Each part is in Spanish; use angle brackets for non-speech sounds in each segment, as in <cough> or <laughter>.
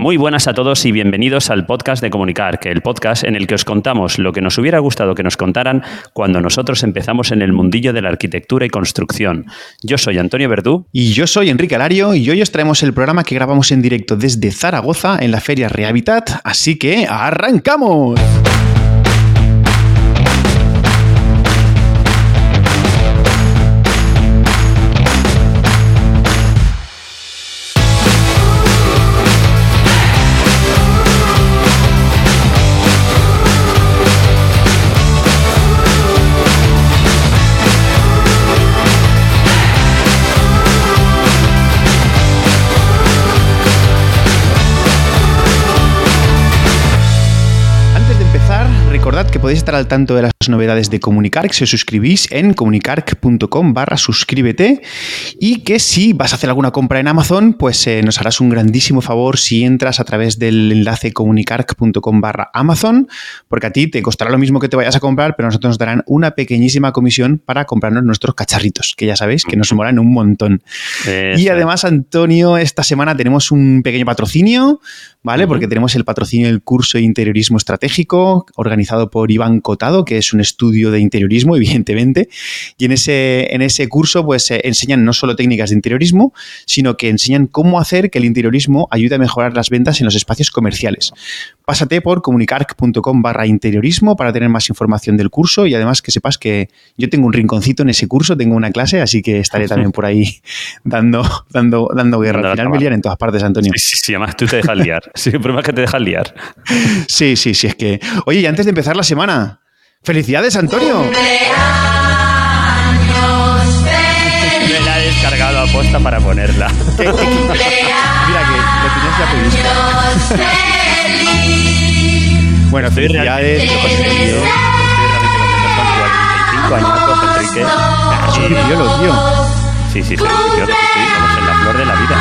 Muy buenas a todos y bienvenidos al podcast de Comunicar, que el podcast en el que os contamos lo que nos hubiera gustado que nos contaran cuando nosotros empezamos en el mundillo de la arquitectura y construcción. Yo soy Antonio Verdú. Y yo soy Enrique Alario y hoy os traemos el programa que grabamos en directo desde Zaragoza en la Feria Rehabitat, así que ¡arrancamos! Que podéis estar al tanto de las novedades de Comunicarc si os suscribís en comunicarc.com barra suscríbete y que si vas a hacer alguna compra en Amazon, pues eh, nos harás un grandísimo favor si entras a través del enlace comunicarc.com barra Amazon, porque a ti te costará lo mismo que te vayas a comprar, pero nosotros nos darán una pequeñísima comisión para comprarnos nuestros cacharritos, que ya sabéis que nos molan un montón. Y además, Antonio, esta semana tenemos un pequeño patrocinio, ¿vale? Porque tenemos el patrocinio del curso de interiorismo estratégico organizado por Iván Cotado, que es un estudio de interiorismo, <laughs> evidentemente. Y en ese, en ese curso, pues enseñan no solo técnicas de interiorismo, sino que enseñan cómo hacer que el interiorismo ayude a mejorar las ventas en los espacios comerciales. Pásate por comunicarc.com barra interiorismo para tener más información del curso y además que sepas que yo tengo un rinconcito en ese curso, tengo una clase, así que estaré <laughs> también por ahí dando, dando, dando guerra. Al final me lian en todas partes, Antonio. Sí, sí, además tú te dejas liar. <laughs> Sí, el problema es que te dejas liar. Sí, sí, sí, es que... Oye, y antes de empezar la semana, ¡felicidades, Antonio! Me la he descargado a posta para ponerla. Mira que lo tenías ya previsto. Bueno, felicidades, lo conseguido. Estoy realmente contento. Son 45 años, Enrique. Sí, tío, tío. Sí, sí, sí, tío, que estamos en la flor de la vida.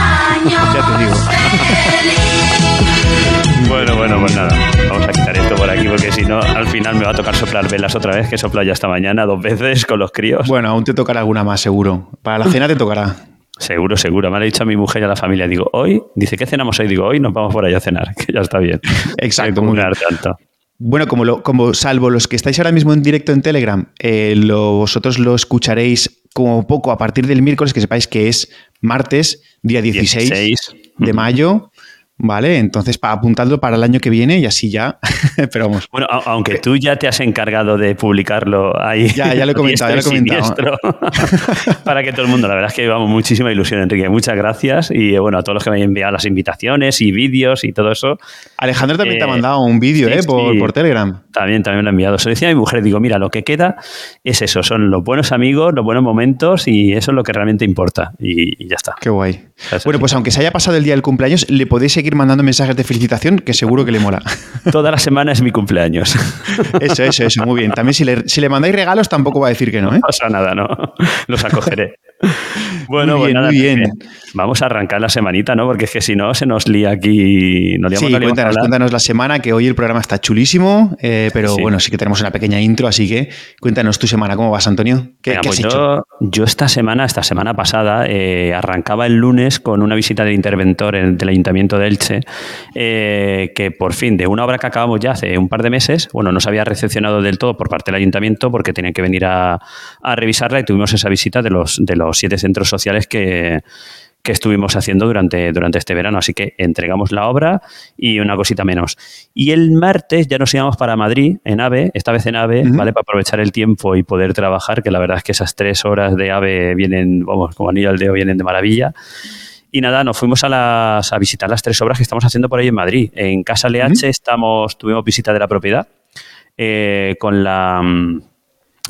<laughs> ya te digo. <laughs> bueno, bueno, pues nada. Vamos a quitar esto por aquí porque si no, al final me va a tocar soplar velas otra vez, que sopla ya esta mañana dos veces con los críos. Bueno, aún te tocará alguna más, seguro. Para la cena te tocará. Seguro, seguro. Me ha dicho a mi mujer y a la familia. Digo, hoy, dice, ¿qué cenamos hoy? Digo, hoy nos vamos por ahí a cenar, <laughs> que ya está bien. Exacto, muy bien. Tanto. Bueno, como, lo, como salvo los que estáis ahora mismo en directo en Telegram, eh, vosotros lo escucharéis como poco a partir del miércoles, que sepáis que es martes, día 16, de mayo. ¿Vale? Entonces, para apuntarlo para el año que viene y así ya, <laughs> pero vamos. Bueno, aunque tú ya te has encargado de publicarlo ahí. Ya, ya lo he <laughs> comentado, ya lo he comentado. <laughs> para que todo el mundo, la verdad es que llevamos muchísima ilusión, Enrique. Muchas gracias y bueno, a todos los que me han enviado las invitaciones y vídeos y todo eso. Alejandro también te ha eh, mandado un vídeo, ¿eh? Por, por, Telegram. También, también lo ha enviado. Se lo decía a mi mujer, digo, mira, lo que queda es eso, son los buenos amigos, los buenos momentos y eso es lo que realmente importa y, ya está. Qué guay. Bueno, pues aunque se haya pasado el día del cumpleaños, le podéis seguir mandando mensajes de felicitación, que seguro que le mola. <laughs> Toda la semana es mi cumpleaños. <laughs> Eso, eso, eso, muy bien. También si le, si le mandáis regalos tampoco va a decir que no, ¿eh? No pasa nada, no. Los acogeré. Bueno, muy pues bien, bien. Vamos a arrancar la semanita, ¿no? Porque es que si no, se nos lía aquí. Nos sí, cuéntanos, cuéntanos la semana, que hoy el programa está chulísimo, eh, pero bueno, sí que tenemos una pequeña intro, así que cuéntanos tu semana, ¿cómo vas, Antonio? ¿Qué, has pues hecho? Yo, esta semana, esta semana pasada, eh, arrancaba el lunes con una visita del interventor del Ayuntamiento de Elche, eh, que por fin, de una obra que acabamos ya hace un par de meses, bueno, no se había recepcionado del todo por parte del Ayuntamiento porque tenían que venir a, a revisarla y tuvimos esa visita de los, de los siete centros sociales que, estuvimos haciendo durante, durante este verano. Así que entregamos la obra y una cosita menos. Y el martes ya nos íbamos para Madrid en AVE, esta vez en AVE, ¿vale? Para aprovechar el tiempo y poder trabajar, que la verdad es que esas tres horas de AVE vienen, vamos, como anillo al dedo, vienen de maravilla. Y nada, nos fuimos a, las, a visitar las tres obras que estamos haciendo por ahí en Madrid. En Casa LH estamos, tuvimos visita de la propiedad eh, con la mm,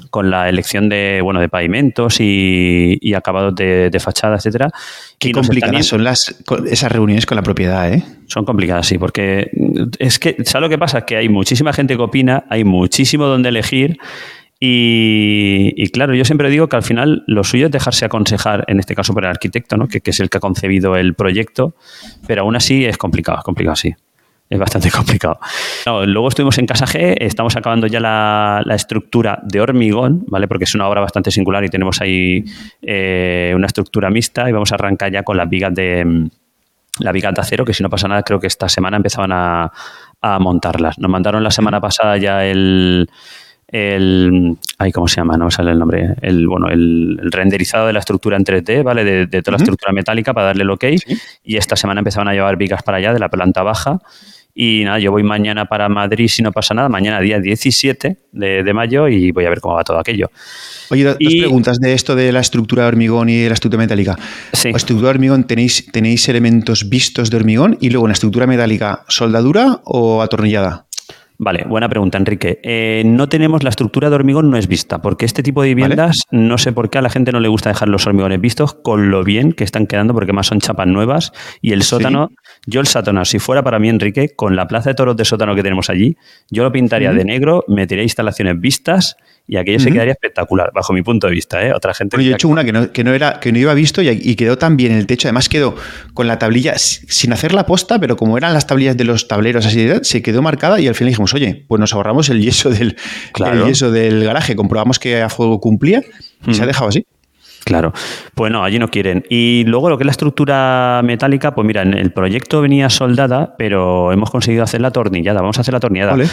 con la elección de, bueno, de pavimentos y, acabados de, fachada, etcétera. Qué complicadas son las, esas reuniones con la propiedad, ¿eh? Son complicadas, sí, porque es que, ¿sabes lo que pasa? Que hay muchísima gente que opina, hay muchísimo donde elegir y, claro, yo siempre digo que al final lo suyo es dejarse aconsejar, en este caso por el arquitecto, ¿no? que, que es el que ha concebido el proyecto, pero aún así es complicado, es complicado, sí es bastante <laughs> complicado. luego estuvimos en Casa G, estamos acabando ya la, estructura de hormigón, ¿vale? Porque es una obra bastante singular y tenemos ahí eh, una estructura mixta y vamos a arrancar ya con las vigas de, la viga de acero, que si no pasa nada, creo que esta semana empezaban a, a montarlas. Nos mandaron la semana pasada ya el, el ay, ¿cómo se llama? No me sale el nombre. El, bueno, el, renderizado de la estructura en 3D, ¿vale? De, toda la estructura metálica para darle el ok. Y esta semana empezaban a llevar vigas para allá de la planta baja. Y nada, yo voy mañana para Madrid si no pasa nada, mañana día 17 de, mayo y voy a ver cómo va todo aquello. Oye, dos preguntas de esto de la estructura de hormigón y de la estructura metálica. Sí. La estructura de hormigón tenéis, tenéis elementos vistos de hormigón y luego en la estructura metálica, ¿soldadura o atornillada? Vale, buena pregunta, Enrique. Eh, no tenemos la estructura de hormigón, no es vista, porque este tipo de viviendas, no sé por qué a la gente no le gusta dejar los hormigones vistos con lo bien que están quedando, porque más son chapas nuevas. Y el sótano, yo el sótano, si fuera para mí, Enrique, con la plaza de toros de sótano que tenemos allí, yo lo pintaría de negro, metería instalaciones vistas y aquello se quedaría espectacular, bajo mi punto de vista. ¿eh? Otra gente. yo he hecho una que no, que no, era, que no iba visto y, quedó tan bien el techo. Además, quedó con la tablilla sin hacer la posta, pero como eran las tablillas de los tableros así, se quedó marcada y al final dijimos, oye, pues nos ahorramos el yeso del, yeso del garaje. Comprobamos que a fuego cumplía y se ha dejado así. Claro, pues no, allí no quieren. Y luego lo que es la estructura metálica, pues mira, en el proyecto venía soldada, pero hemos conseguido hacer la tornillada. Vamos a hacer la tornillada. Vale.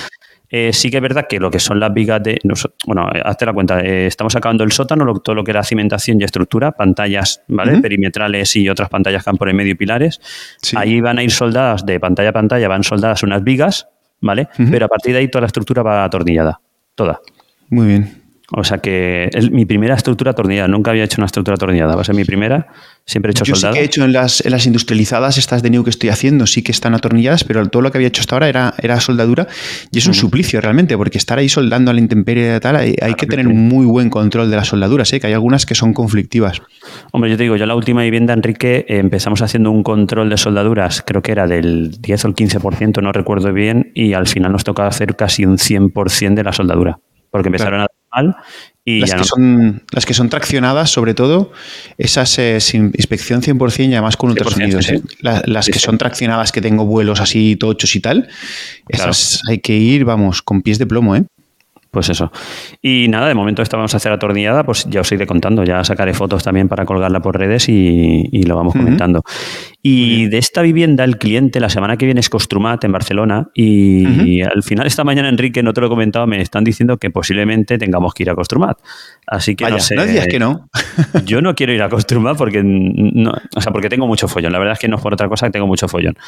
Eh, sí que es verdad que lo que son las vigas de. bueno, hazte la cuenta, eh, estamos acabando el sótano, todo lo que era cimentación y estructura, pantallas ¿vale? perimetrales y otras pantallas que han por el medio y pilares. Ahí van a ir soldadas de pantalla a pantalla, van soldadas unas vigas, ¿vale? Pero a partir de ahí toda la estructura va atornillada. Toda. Muy bien. O sea que es mi primera estructura atornillada. Nunca había hecho una estructura atornillada. Va a ser mi primera. Siempre he hecho Yo Sí que he hecho en las, en las, industrializadas, estas de New que estoy haciendo, sí que están atornilladas, pero todo lo que había hecho hasta ahora era, era soldadura. Y es un suplicio realmente, porque estar ahí soldando a la intemperie y tal, hay, que tener un muy buen control de las soldaduras, ¿eh? que hay algunas que son conflictivas. Hombre, yo te digo, yo en la última vivienda, Enrique, eh, empezamos haciendo un control de soldaduras, creo que era del 10 o el 15%, no recuerdo bien, y al final nos tocaba hacer casi un 100% de la soldadura porque empezaron a mal y las ya que son las que son traccionadas sobre todo esas eh, sin inspección 100% y además con ultrasonidos ¿eh? las que son traccionadas que tengo vuelos así tochos y tal esas hay que ir vamos con pies de plomo eh pues eso. Y nada, de momento esta vamos a hacer atornillada, pues ya os iré contando, ya sacaré fotos también para colgarla por redes y, lo vamos comentando. Y de esta vivienda, el cliente la semana que viene es Costrumat en Barcelona y, al final esta mañana, Enrique, no te lo he comentado, me están diciendo que posiblemente tengamos que ir a Costrumat. Así que no sé. No que no. <laughs> yo no quiero ir a Costrumat porque, no, o sea, porque tengo mucho follón. La verdad es que no es por otra cosa que tengo mucho follón.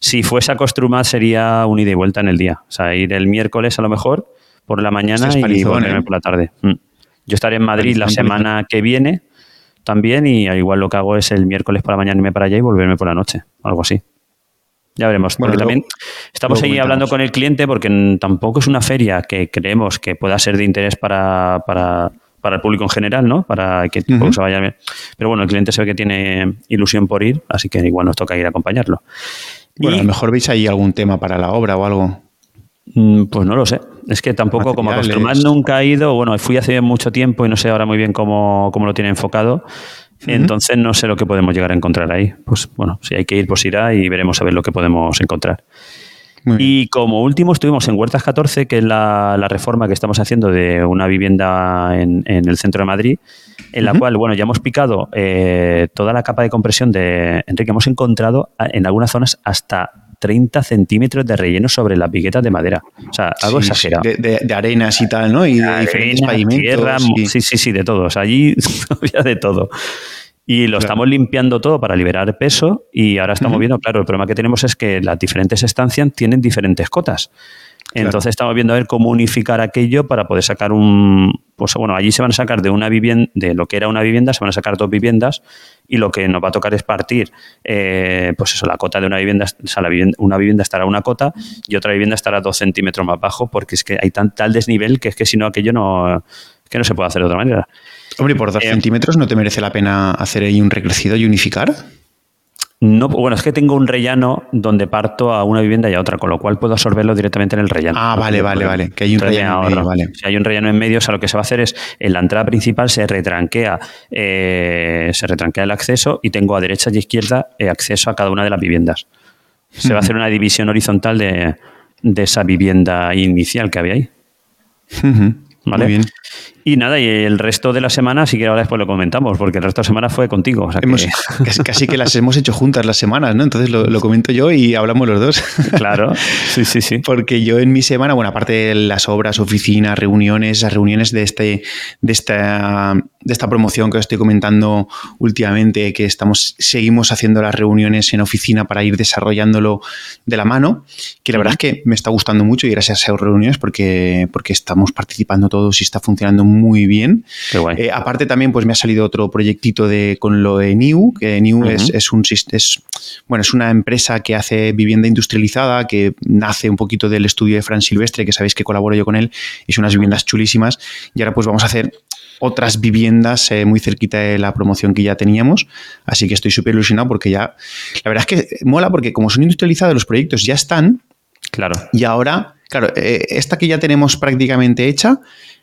Si fuese a Costrumat sería un ida y vuelta en el día. O sea, ir el miércoles a lo mejor por la mañana y volverme ¿eh? por la tarde. Mm. Yo estaré en Madrid la semana que viene también y al igual lo que hago es el miércoles por la mañana irme para allá y volverme por la noche, algo así. Ya veremos. porque también estamos ahí hablando con el cliente porque tampoco es una feria que creemos que pueda ser de interés para, para, para el público en general, ¿no? Para que se vaya bien. Pero bueno, el cliente se ve que tiene ilusión por ir, así que igual nos toca ir a acompañarlo. Bueno, a lo mejor veis ahí algún tema para la obra o algo. Mm, pues no lo sé. Es que tampoco, como acostumbrad, nunca he ido. Bueno, fui hace mucho tiempo y no sé ahora muy bien cómo, lo tiene enfocado. Entonces no sé lo que podemos llegar a encontrar ahí. Pues bueno, si hay que ir, pues irá y veremos a ver lo que podemos encontrar. Y como último estuvimos en Huertas 14, que es la, reforma que estamos haciendo de una vivienda en, el centro de Madrid, en la cual, bueno, ya hemos picado eh, toda la capa de compresión de Enrique. Hemos encontrado en algunas zonas hasta 30 centímetros de relleno sobre las viguetas de madera. O sea, algo exagerado. De, arenas y tal, ¿no? Y de, diferentes pavimentos. Tierra, sí. sí, sí, de todos. allí <laughs> había de todo. Y lo estamos limpiando todo para liberar peso y ahora estamos viendo, claro, el problema que tenemos es que las diferentes estancias tienen diferentes cotas. Entonces estamos viendo a ver cómo unificar aquello para poder sacar un... Pues bueno, allí se van a sacar de una vivienda, de lo que era una vivienda, se van a sacar dos viviendas y lo que nos va a tocar es partir, eh, pues eso, la cota de una vivienda, o sea, la vivienda, una vivienda estará una cota y otra vivienda estará dos centímetros más bajo porque es que hay tan, tal desnivel que es que si no aquello no, que no se puede hacer de otra manera. Hombre, por dos eh, centímetros no te merece la pena hacer ahí un recrecido y unificar. No, bueno, es que tengo un rellano donde parto a una vivienda y a otra, con lo cual puedo absorberlo directamente en el rellano. Ah, vale, vale, vale. Que hay un rellano en medio, vale. Si hay un rellano en medio, o sea, lo que se va a hacer es en la entrada principal se retranquea, eh, se retranquea el acceso y tengo a derecha y izquierda eh, acceso a cada una de las viviendas. Se va a hacer una división horizontal de, esa vivienda inicial que había ahí. ¿vale? Muy bien. Y nada, y el resto de la semana, sí que ahora después lo comentamos, porque el resto de la semana fue contigo. o sea que- <laughs> Hemos- casi, casi que las hemos hecho juntas las semanas, ¿no? Entonces lo, lo comento yo y hablamos los dos. <laughs> claro, sí, sí, sí. Porque yo en mi semana, bueno, aparte de las obras, oficinas, reuniones, las reuniones de este, de esta, de esta promoción que os estoy comentando últimamente, que estamos, seguimos haciendo las reuniones en oficina para ir desarrollándolo de la mano, que la verdad es que me está gustando mucho y gracias a esas reuniones porque, porque estamos participando todos y está funcionando muy bien. Qué guay. Eh, aparte también pues me ha salido otro proyectito de, con lo de New, que New es, es un es, bueno, es una empresa que hace vivienda industrializada, que nace un poquito del estudio de Fran Silvestre, que sabéis que colaboro yo con él, hizo unas viviendas chulísimas y ahora pues vamos a hacer otras viviendas eh, muy cerquita de la promoción que ya teníamos, así que estoy súper ilusionado porque ya, la verdad es que mola porque como son industrializados los proyectos ya están Claro. y ahora, claro, eh, esta que ya tenemos prácticamente hecha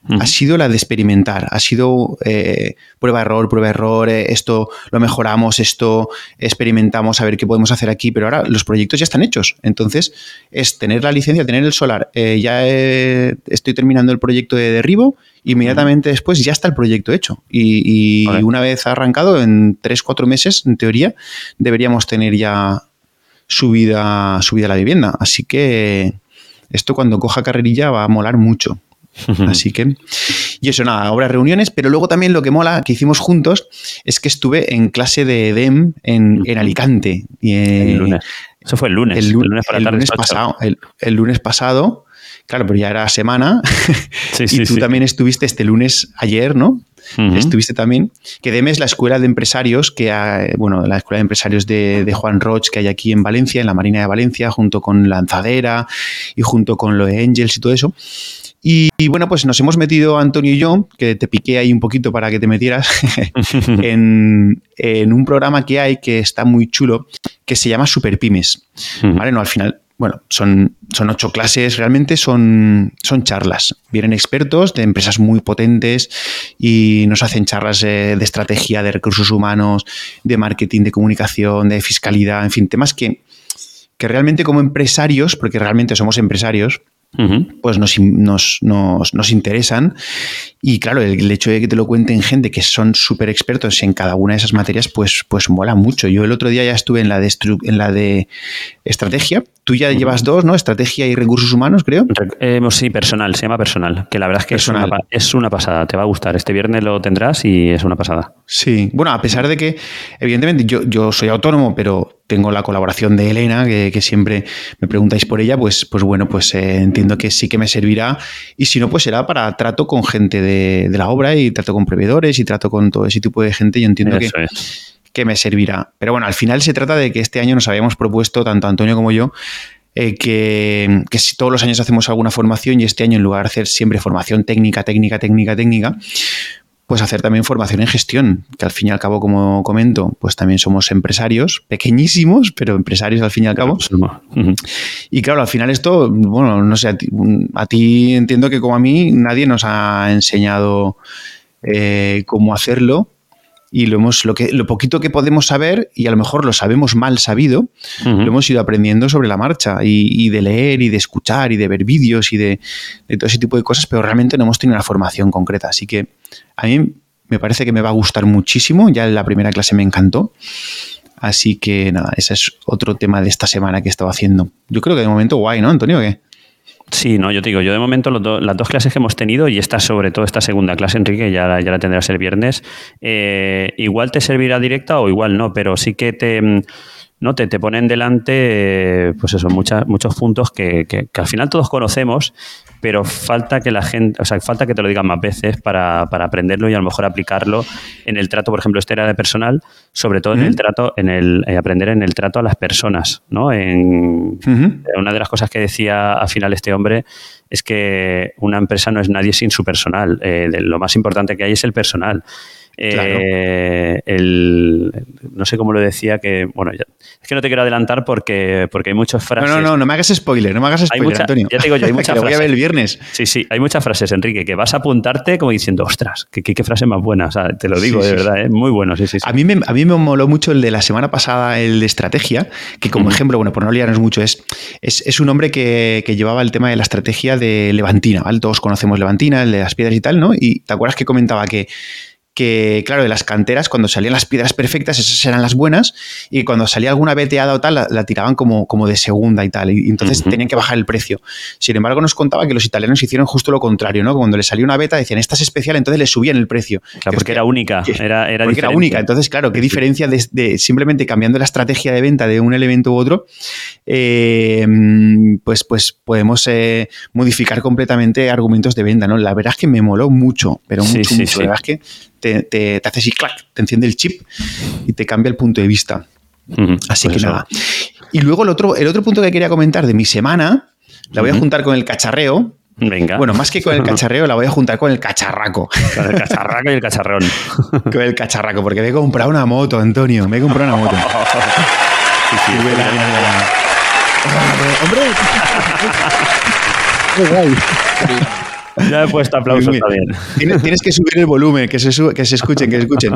Ha sido la de experimentar, ha sido eh, prueba error, prueba error, eh, esto lo mejoramos, esto experimentamos a ver qué podemos hacer aquí, pero ahora los proyectos ya están hechos. Entonces, es tener la licencia, tener el solar. Eh, ya estoy terminando el proyecto de derribo, inmediatamente después ya está el proyecto hecho. Y, y Vale. una vez arrancado, en 3-4 meses, en teoría, deberíamos tener ya subida, subida la vivienda. Así que esto cuando coja carrerilla va a molar mucho. <laughs> Así que, y eso nada, ahora reuniones, pero luego también lo que mola que hicimos juntos es que estuve en clase de EDEM en, en Alicante. Y, eh, El lunes. Eso fue el lunes. El, El, lu- lunes para el lunes pasado. El, el lunes pasado, claro, pero ya era semana. Sí, <laughs> y sí, tú sí. también estuviste este lunes ayer, ¿no? Estuviste también. Que DEM es la escuela de empresarios que, ha- bueno, la escuela de empresarios de, de Juan Roch que hay aquí en Valencia, en la Marina de Valencia, junto con Lanzadera y junto con lo de Angels y todo eso. Y, y bueno, pues nos hemos metido Antonio y yo, que te piqué ahí un poquito para que te metieras, <laughs> en, en un programa que hay que está muy chulo, que se llama Super Pymes. ¿Vale? No, al final, bueno, son, son ocho clases, realmente son, son charlas. Vienen expertos de empresas muy potentes y nos hacen charlas de estrategia, de recursos humanos, de marketing, de comunicación, de fiscalidad, en fin, temas que, que realmente como empresarios, porque realmente somos empresarios, Pues nos, nos, nos, nos interesan. Y claro, el, el hecho de que te lo cuenten gente que son súper expertos en cada una de esas materias, pues, pues mola mucho. Yo el otro día ya estuve en la de, en la de estrategia. Tú ya llevas dos, ¿no? Estrategia y recursos humanos, creo. Re- eh, sí, personal, se llama personal. Que la verdad es que es una, es una pasada. Te va a gustar. Este viernes lo tendrás y es una pasada. Sí, bueno, a pesar de que, evidentemente, yo, yo soy autónomo, pero tengo la colaboración de Elena, que, que siempre me preguntáis por ella, pues, pues bueno, pues eh, entiendo que sí que me servirá. Y si no, pues será para trato con gente de, de la obra y trato con proveedores y trato con todo ese tipo de gente. Yo entiendo que, es. que me servirá. Pero bueno, al final se trata de que este año nos habíamos propuesto, tanto Antonio como yo, eh, que, que si todos los años hacemos alguna formación y este año en lugar de hacer siempre formación técnica, técnica, técnica, técnica, pues hacer también formación en gestión, que al fin y al cabo, como comento, pues también somos empresarios, pequeñísimos, pero empresarios al fin y al cabo. Y claro, al final esto, bueno, no sé, a ti, a ti entiendo que como a mí nadie nos ha enseñado eh, cómo hacerlo y lo hemos, lo que, lo poquito que podemos saber y a lo mejor lo sabemos mal sabido, lo hemos ido aprendiendo sobre la marcha y, y de leer y de escuchar y de ver vídeos y de, de todo ese tipo de cosas, pero realmente no hemos tenido una formación concreta. Así que a mí me parece que me va a gustar muchísimo. Ya en la primera clase me encantó. Así que nada, ese es otro tema de esta semana que he estado haciendo. Yo creo que de momento guay, ¿no, Antonio? ¿Qué? Sí, no, yo te digo, yo de momento las dos clases que hemos tenido y esta sobre todo esta segunda clase, Enrique, ya, la- ya la tendrás el viernes, eh, igual te servirá directa o igual no, pero sí que te, mm, ¿no? te, te ponen delante, pues eso, muchas, muchos puntos que, que- que al final todos conocemos, pero falta que la gente, o sea, falta que te lo digan más veces para, para aprenderlo y a lo mejor aplicarlo en el trato, por ejemplo, este era de personal, sobre todo en el trato, en el eh, aprender en el trato a las personas, ¿no? En, Ujú. una de las cosas que decía al final este hombre es que una empresa no es nadie sin su personal. Eh, de- lo más importante que hay es el personal. Eh, el, no sé cómo lo decía, que bueno, es que no te quiero adelantar porque, porque hay muchas frases. No, no, no, no me hagas spoiler, no me hagas spoiler, Antonio. Ya te digo yo, hay <laughs> muchas voy a ver el viernes. Sí, sí, hay muchas frases, Enrique, que vas a apuntarte como diciendo, ostras, qué, qué, frase más buena. O sea, te lo digo de verdad, ¿eh? muy bueno, sí, sí, A, mí me, a mí me moló mucho el de la semana pasada, el de estrategia, que como ejemplo, bueno, por no liarnos mucho, es, es, un hombre que, que, llevaba el tema de la estrategia de Levantina, ¿vale? Todos conocemos Levantina, el de las piedras y tal, ¿no? Y te acuerdas que comentaba que que, claro, de las canteras, cuando salían las piedras perfectas, esas eran las buenas, y cuando salía alguna veteada o tal, la, tiraban como, como de segunda y tal, y entonces tenían que bajar el precio. Sin embargo, nos contaba que los italianos hicieron justo lo contrario, ¿no? Cuando les salió una beta, decían, esta es especial, entonces le subían el precio. Claro, porque era única, era, era Porque era única, entonces, claro, qué diferencia de, simplemente cambiando la estrategia de venta de un elemento u otro, eh, pues, pues podemos eh, modificar completamente argumentos de venta, ¿no? La verdad es que me moló mucho, pero mucho, mucho. La verdad es que te, hace así, clac, te enciende el chip y te cambia el punto de vista. Así pues que nada. Y luego el otro, el otro punto que quería comentar de mi semana, la voy a juntar con el cacharreo. Venga. Bueno, más que con el <laughs> cacharreo, la voy a juntar con el cacharraco. Con el cacharraco y el cacharrón. <laughs> con el cacharraco, porque me he comprado una moto, Antonio. Me he comprado una moto. <laughs> sí, sí, Hombre. Qué guay. Ya he puesto aplausos también. Tienes, que subir el volumen, que se, que se escuchen, que se escuchen.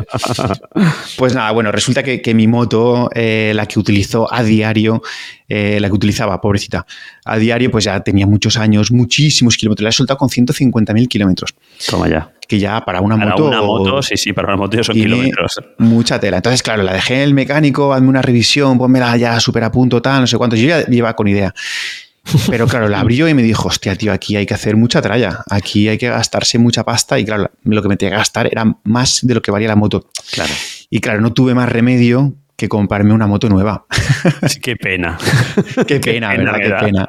Pues nada, bueno, resulta que, mi moto, eh, la que utilizo a diario, eh, la que utilizaba, pobrecita, a diario, pues ya tenía muchos años, muchísimos kilómetros. La he soltado con 150.000 kilómetros. Toma ya. Que ya para una para moto. Para una moto, sí, sí, para una moto son kilómetros. Mucha tela. Entonces, claro, la dejé en el mecánico, hazme una revisión, ponmela ya súper a punto, tal, no sé cuánto. Yo ya llevaba con idea. Pero claro, la abrió y me dijo, hostia, tío, aquí hay que hacer mucha tralla, aquí hay que gastarse mucha pasta y claro, lo que me tenía que gastar era más de lo que valía la moto. Claro. Y claro, no tuve más remedio que comprarme una moto nueva. qué pena. <laughs> qué pena, ¿verdad? Qué pena.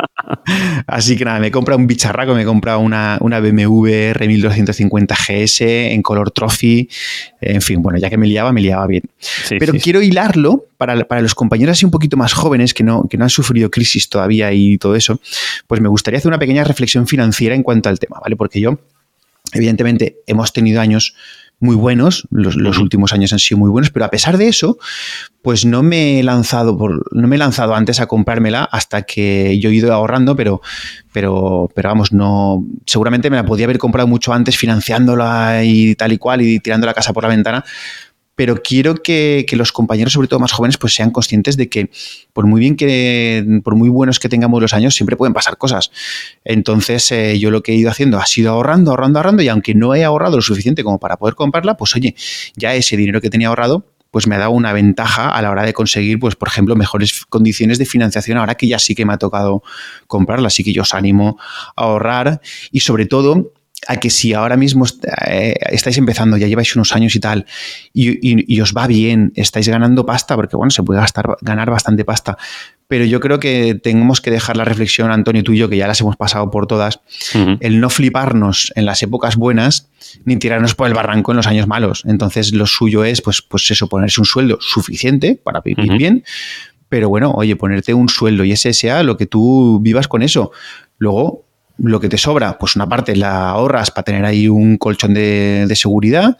Así que nada, me he comprado un bicharraco, me he comprado una, una BMW R1250 GS en color trophy. En fin, bueno, ya que me liaba, me liaba bien. Pero quiero hilarlo para, para, los compañeros así un poquito más jóvenes que no, que no han sufrido crisis todavía y todo eso, pues me gustaría hacer una pequeña reflexión financiera en cuanto al tema, ¿vale? Porque yo, evidentemente, hemos tenido años muy buenos, los, últimos años han sido muy buenos, pero a pesar de eso, pues no me he lanzado por, no me he lanzado antes a comprármela hasta que yo he ido ahorrando, pero, pero, pero vamos, no, seguramente me la podía haber comprado mucho antes financiándola y tal y cual y tirando la casa por la ventana, pero quiero que, los compañeros, sobre todo más jóvenes, pues sean conscientes de que por muy bien que, por muy buenos que tengamos los años, siempre pueden pasar cosas. Entonces, eh, yo lo que he ido haciendo ha sido ahorrando, ahorrando, ahorrando, y aunque no he ahorrado lo suficiente como para poder comprarla, pues oye, ya ese dinero que tenía ahorrado, pues me ha dado una ventaja a la hora de conseguir, pues, por ejemplo, mejores condiciones de financiación ahora que ya sí que me ha tocado comprarla. Así que yo os animo a ahorrar y sobre todo a que si ahora mismo eh, estáis empezando, ya lleváis unos años y tal, y, os va bien, estáis ganando pasta, porque bueno, se puede gastar, ganar bastante pasta, pero yo creo que tenemos que dejar la reflexión, Antonio, tú y yo, que ya las hemos pasado por todas, el no fliparnos en las épocas buenas, ni tirarnos por el barranco en los años malos. Entonces, lo suyo es, pues, pues eso, ponerse un sueldo suficiente para vivir bien, pero bueno, oye, ponerte un sueldo y ese sea lo que tú vivas con eso. Luego, lo que te sobra, pues una parte la ahorras para tener ahí un colchón de, seguridad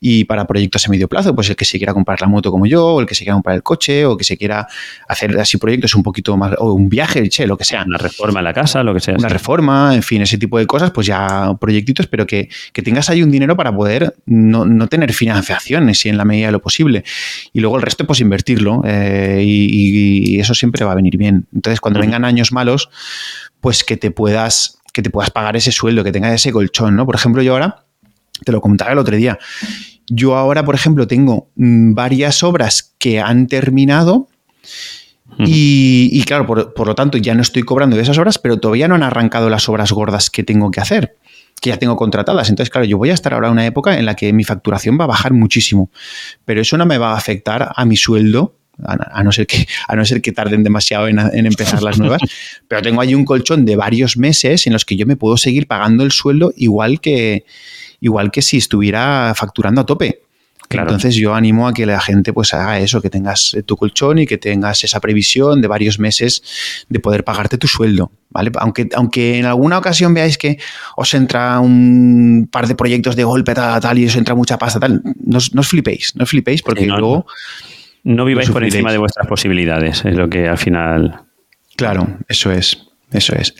y para proyectos a medio plazo, pues el que se quiera comprar la moto como yo, o el que se quiera comprar el coche, o que se quiera hacer así proyectos un poquito más, o un viaje, che, lo que sea. Una reforma en la casa, lo que sea. Una reforma, en fin, ese tipo de cosas, pues ya proyectitos, pero que, tengas ahí un dinero para poder no, tener financiaciones y en la medida de lo posible. Y luego el resto, pues invertirlo eh, y, eso siempre va a venir bien. Entonces, cuando vengan años malos, pues que te puedas que te puedas pagar ese sueldo, que tengas ese colchón, ¿no? Por ejemplo, yo ahora, te lo comentaba el otro día, yo ahora, por ejemplo, tengo mm, varias obras que han terminado y, claro, por, lo tanto, ya no estoy cobrando de esas obras, pero todavía no han arrancado las obras gordas que tengo que hacer, que ya tengo contratadas. Entonces, claro, yo voy a estar ahora en una época en la que mi facturación va a bajar muchísimo, pero eso no me va a afectar a mi sueldo a, no ser que, a no ser que tarden demasiado en, empezar las nuevas, <laughs> pero tengo ahí un colchón de varios meses en los que yo me puedo seguir pagando el sueldo igual que, igual que si estuviera facturando a tope. Entonces yo animo a que la gente pues haga eso, que tengas tu colchón y que tengas esa previsión de varios meses de poder pagarte tu sueldo. ¿Vale? Aunque, aunque en alguna ocasión veáis que os entra un par de proyectos de golpe tal, tal y os entra mucha pasta tal, no, os flipéis, no os flipéis porque luego... No viváis por encima de vuestras posibilidades, es lo que al final... Claro, eso es, eso es.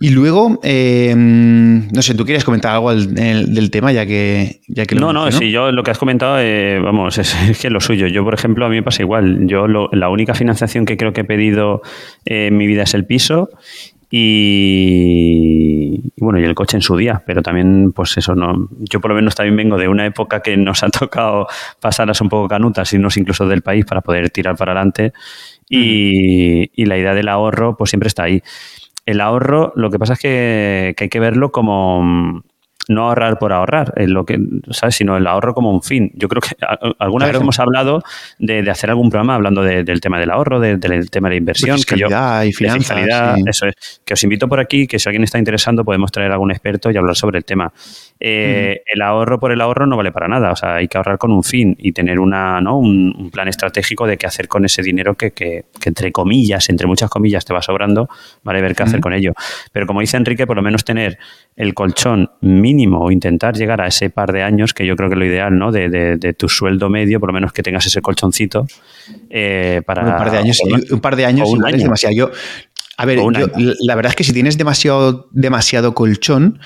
Y luego, eh, no sé, ¿tú quieres comentar algo del tema ya que, ya que No, no, sí, yo lo que has comentado, eh, vamos, es, <laughs> que lo suyo. Yo, por ejemplo, a mí me pasa igual. Yo la única financiación que creo que he pedido en mi vida es el piso y, bueno, y el coche en su día, pero también, pues eso, no. Yo por lo menos también vengo de una época que nos ha <laughs> tocado pasarlas un poco canutas, irnos incluso del país para poder tirar para adelante. Y, y, la idea del ahorro, pues siempre está ahí el ahorro, lo que pasa es que, hay que verlo como no ahorrar por ahorrar, lo que, ¿sabes? sino el ahorro como un fin. Yo creo que alguna vez hemos hablado de, hacer algún programa hablando del tema del ahorro, del tema de inversión. que y finanzas. Eso es. Que os invito por aquí, que si alguien está interesando podemos traer a algún experto y hablar sobre el tema. Eh, el ahorro por el ahorro no vale para nada. O sea, hay que ahorrar con un fin y tener una, ¿no? un, plan estratégico de qué hacer con ese dinero que, que, entre comillas, entre muchas comillas, te va sobrando, ¿vale? Ver qué hacer con ello. Pero como dice Enrique, por lo menos tener el colchón mínimo o intentar llegar a ese par de años, que yo creo que es lo ideal, ¿no? De, de, tu sueldo medio, por lo menos que tengas ese colchoncito eh, para... Un par de años, un par de años un es demasiado. Yo, a ver, la verdad es que si tienes demasiado, demasiado colchón,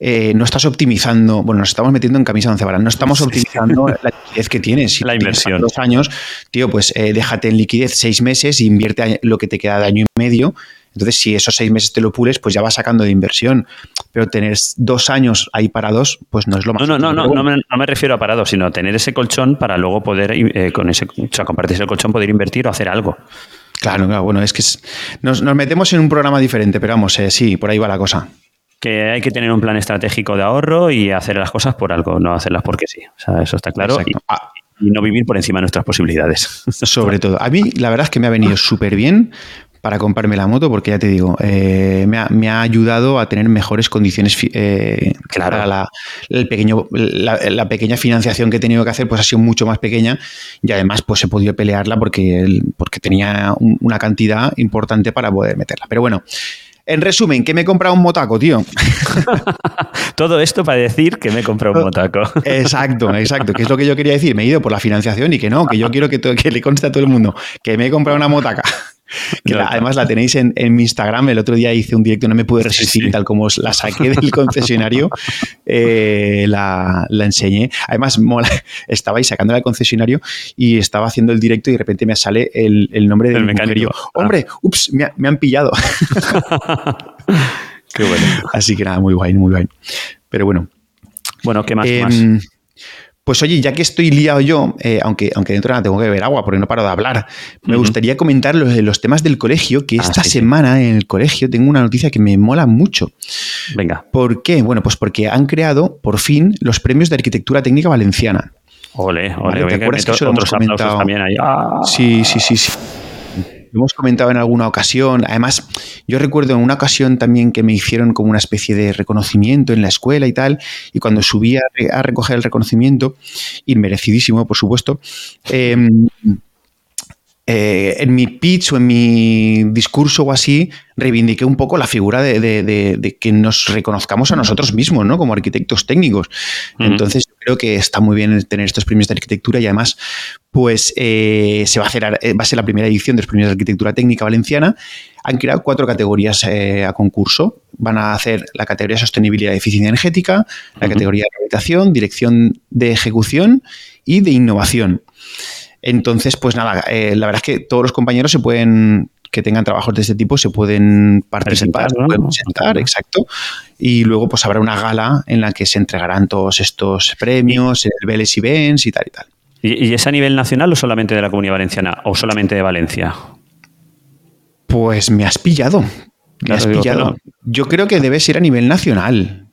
eh, no estás optimizando, bueno, nos estamos metiendo en camisa de once varas, no estamos optimizando la liquidez que tienes. Si <laughs> la inversión. Dos años, tío, pues eh, déjate en liquidez seis meses e invierte lo que te queda de año y medio. Entonces, si esos seis meses te lo pules, pues ya vas sacando de inversión. Pero tener dos años ahí parados, pues no es lo más. No, no, no, no, no, me, refiero a parados, sino tener ese colchón para luego poder, eh, con ese, o sea, compartir ese colchón, poder invertir o hacer algo. Claro, claro, bueno, es que nos, metemos en un programa diferente, pero vamos, sí, por ahí va la cosa que hay que tener un plan estratégico de ahorro y hacer las cosas por algo, no hacerlas porque sí. O sea, eso está claro. Y, no vivir por encima de nuestras posibilidades. Sobre todo. A mí, la verdad es que me ha venido súper bien para comprarme la moto, porque ya te digo, eh, me, ha, ayudado a tener mejores condiciones. Eh, claro. La, el pequeño, la, pequeña financiación que he tenido que hacer pues ha sido mucho más pequeña y además pues he podido pelearla porque, porque tenía una cantidad importante para poder meterla. Pero bueno, en resumen, ¿qué me he comprado un motaco, tío? <laughs> Todo esto para decir que me he comprado un motaco. <laughs> exacto, exacto, que es lo que yo quería decir. Me he ido por la financiación y que no, que yo quiero que, que le conste a todo el mundo que me he comprado una motaca. Que además la tenéis en, mi Instagram. El otro día hice un directo, no me pude resistir, tal como la saqué del concesionario, eh, la, enseñé. Además, mola, estaba ahí sacándola del concesionario y estaba haciendo el directo y de repente me sale el, nombre del mecánico. Hombre, ups, me, han pillado. <laughs> Qué bueno. Así que nada, muy guay, muy guay. Pero bueno. Bueno, ¿qué más? Em, pues oye, ya que estoy liado yo, eh, aunque, aunque dentro de nada tengo que beber agua porque no paro de hablar, me gustaría comentar los, los, temas del colegio, que ah, esta semana en el colegio tengo una noticia que me mola mucho. Venga. ¿Por qué? Bueno, pues porque han creado por fin los premios de arquitectura técnica valenciana. Ole, ole, ¿Te acuerdas que, eso lo hemos comentado? También ahí. Sí, sí, sí, sí hemos comentado en alguna ocasión. Además, yo recuerdo en una ocasión también que me hicieron como una especie de reconocimiento en la escuela y tal, y cuando subí a, recoger el reconocimiento, inmerecidísimo, por supuesto, em, eh, en mi pitch o en mi discurso o así, reivindiqué un poco la figura de, que nos reconozcamos a nosotros mismos, ¿no? Como arquitectos técnicos. Entonces, creo que está muy bien tener estos premios de arquitectura y además, pues eh, se va a hacer, eh, va a ser la primera edición de los premios de arquitectura técnica valenciana. Han creado cuatro categorías a concurso. Van a hacer la categoría sostenibilidad y eficiencia energética, la categoría de rehabilitación, dirección de ejecución y de innovación. Entonces, pues nada, eh, la verdad es que todos los compañeros se pueden que tengan trabajos de este tipo se pueden participar, pueden presentar, exacto. Y luego pues habrá una gala en la que se entregarán todos estos premios, el Vélez y Benz y tal y tal. ¿Y, es a nivel nacional o solamente de la Comunidad Valenciana o solamente de Valencia? Pues me has pillado. Me has pillado. Yo creo que debe ser a nivel nacional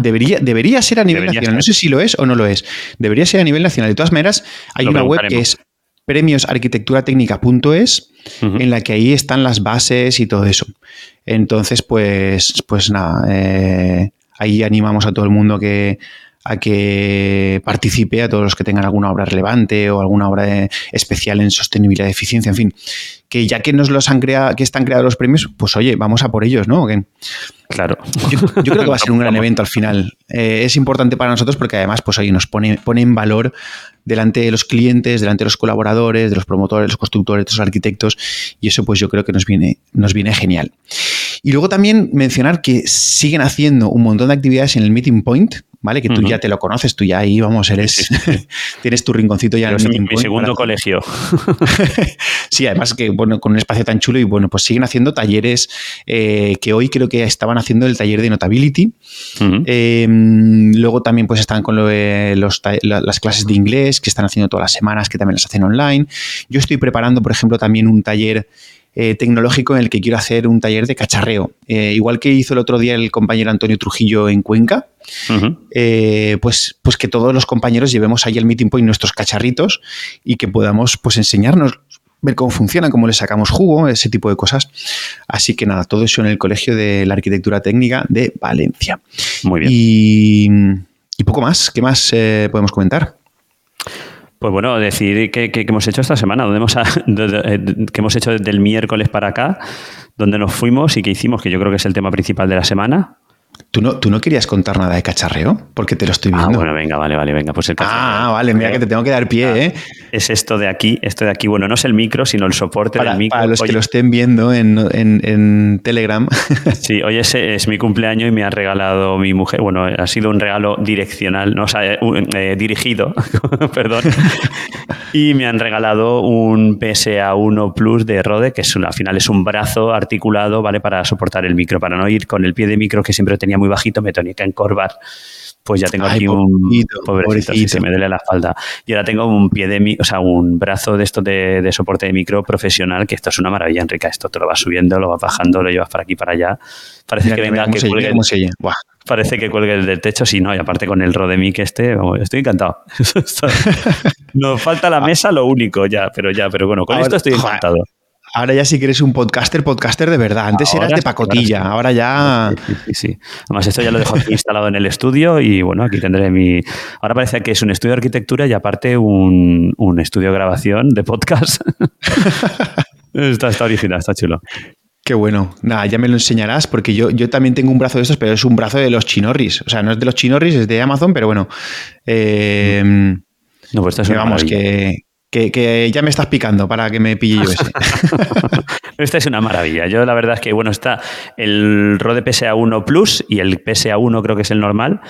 debería, debería ser a nivel nacional. No sé si lo es o no lo es. Debería ser a nivel nacional. De todas maneras, hay una web que es premiosarquitecturatecnica.es en la que ahí están las bases y todo eso. Entonces, pues, pues nada, eh, ahí animamos a todo el mundo que, a que participe a todos los que tengan alguna obra relevante o alguna obra especial en sostenibilidad y eficiencia, en fin, que ya que nos los han creado, que están creados los premios, pues oye, vamos a por ellos, ¿no? Claro. Yo, creo que va a ser un gran evento al final. Eh, es importante para nosotros porque además, pues oye, nos pone, pone en valor delante de los clientes, delante de los colaboradores, de los promotores, los constructores, de los arquitectos, y eso pues yo creo que nos viene, nos viene genial. Y luego también mencionar que siguen haciendo un montón de actividades en el Meeting Point, ¿vale? Que tú ya te lo conoces, tú ya ahí, vamos, eres, <laughs> tienes tu rinconcito ya en el mi, segundo colegio. <laughs> sí, además que, bueno, con un espacio tan chulo y bueno, pues siguen haciendo talleres eh, que hoy creo que estaban haciendo el taller de Notability. Em, luego también pues están con las clases de inglés que están haciendo todas las semanas, que también las hacen online. Yo estoy preparando, por ejemplo, también un taller eh, tecnológico en el que quiero hacer un taller de cacharreo. Eh, igual que hizo el otro día el compañero Antonio Trujillo en Cuenca, eh, pues, pues que todos los compañeros llevemos ahí el meeting point nuestros cacharritos y que podamos pues enseñarnos ver cómo funciona, cómo le sacamos jugo, ese tipo de cosas. Así que nada, todo eso en el Colegio de la Arquitectura Técnica de Valencia. Muy bien. Y, poco más, ¿qué más podemos comentar? Pues bueno, decir qué, hemos hecho esta semana, donde hemos, <laughs> eh, qué hemos hecho desde el miércoles para acá, donde nos fuimos y qué hicimos, que yo creo que es el tema principal de la semana. ¿Tú no, ¿Tú no querías contar nada de cacharreo? Porque te lo estoy ah, viendo. Ah, bueno, venga, vale, vale, venga. Pues el Ah, vale, mira que te tengo que dar pie, ah, ¿eh? Es esto de aquí, esto de aquí. Bueno, no es el micro, sino el soporte del micro. Para los que lo estén viendo en, Telegram. <laughs> Sí, hoy es, es, mi cumpleaños y me ha regalado mi mujer. Bueno, ha sido un regalo direccional, no, o sea, eh, eh, dirigido, <laughs> perdón. <laughs> Y me han regalado un PSA 1 Plus de Rode, que es al final es un brazo articulado, ¿vale? Para soportar el micro, para no ir con el pie de micro que siempre tenía muy bajito, me tenía que encorvar. Pues ya tengo aquí un pobrecito, se me duele la espalda. Y ahora tengo un pie de o sea, un brazo de esto de, soporte de micro profesional, que esto es una maravilla, Enrique. Esto te lo vas subiendo, lo vas bajando, lo llevas para aquí para allá. Parece que venga que cuelgue. Parece que cuelgue el del techo, sí, no, y aparte con el Rodemic este, estoy encantado. <laughs> <laughs> Nos falta la mesa, lo único ya, pero ya, pero bueno, con esto estoy encantado. Ahora ya si quieres un podcaster, podcaster de verdad. Antes eras de pacotilla, ahora, ya... Sí, sí, sí, Además, esto ya lo dejo aquí <laughs> instalado en el estudio y bueno, aquí tendré mi... Ahora parece que es un estudio de arquitectura y aparte un, estudio de grabación de podcast. <laughs> está, está original, está chulo. Qué bueno. Nada, ya me lo enseñarás porque yo, yo también tengo un brazo de estos, pero es un brazo de los chinorris. O sea, no es de los chinorris, es de Amazon, pero bueno. Eh, no, pues esto es vamos, que, que, ya me estás picando para que me pille yo ese. <laughs> Esta es una maravilla. Yo la verdad es que, bueno, está el Rode PSA 1 Plus y el PSA 1 creo que es el normal.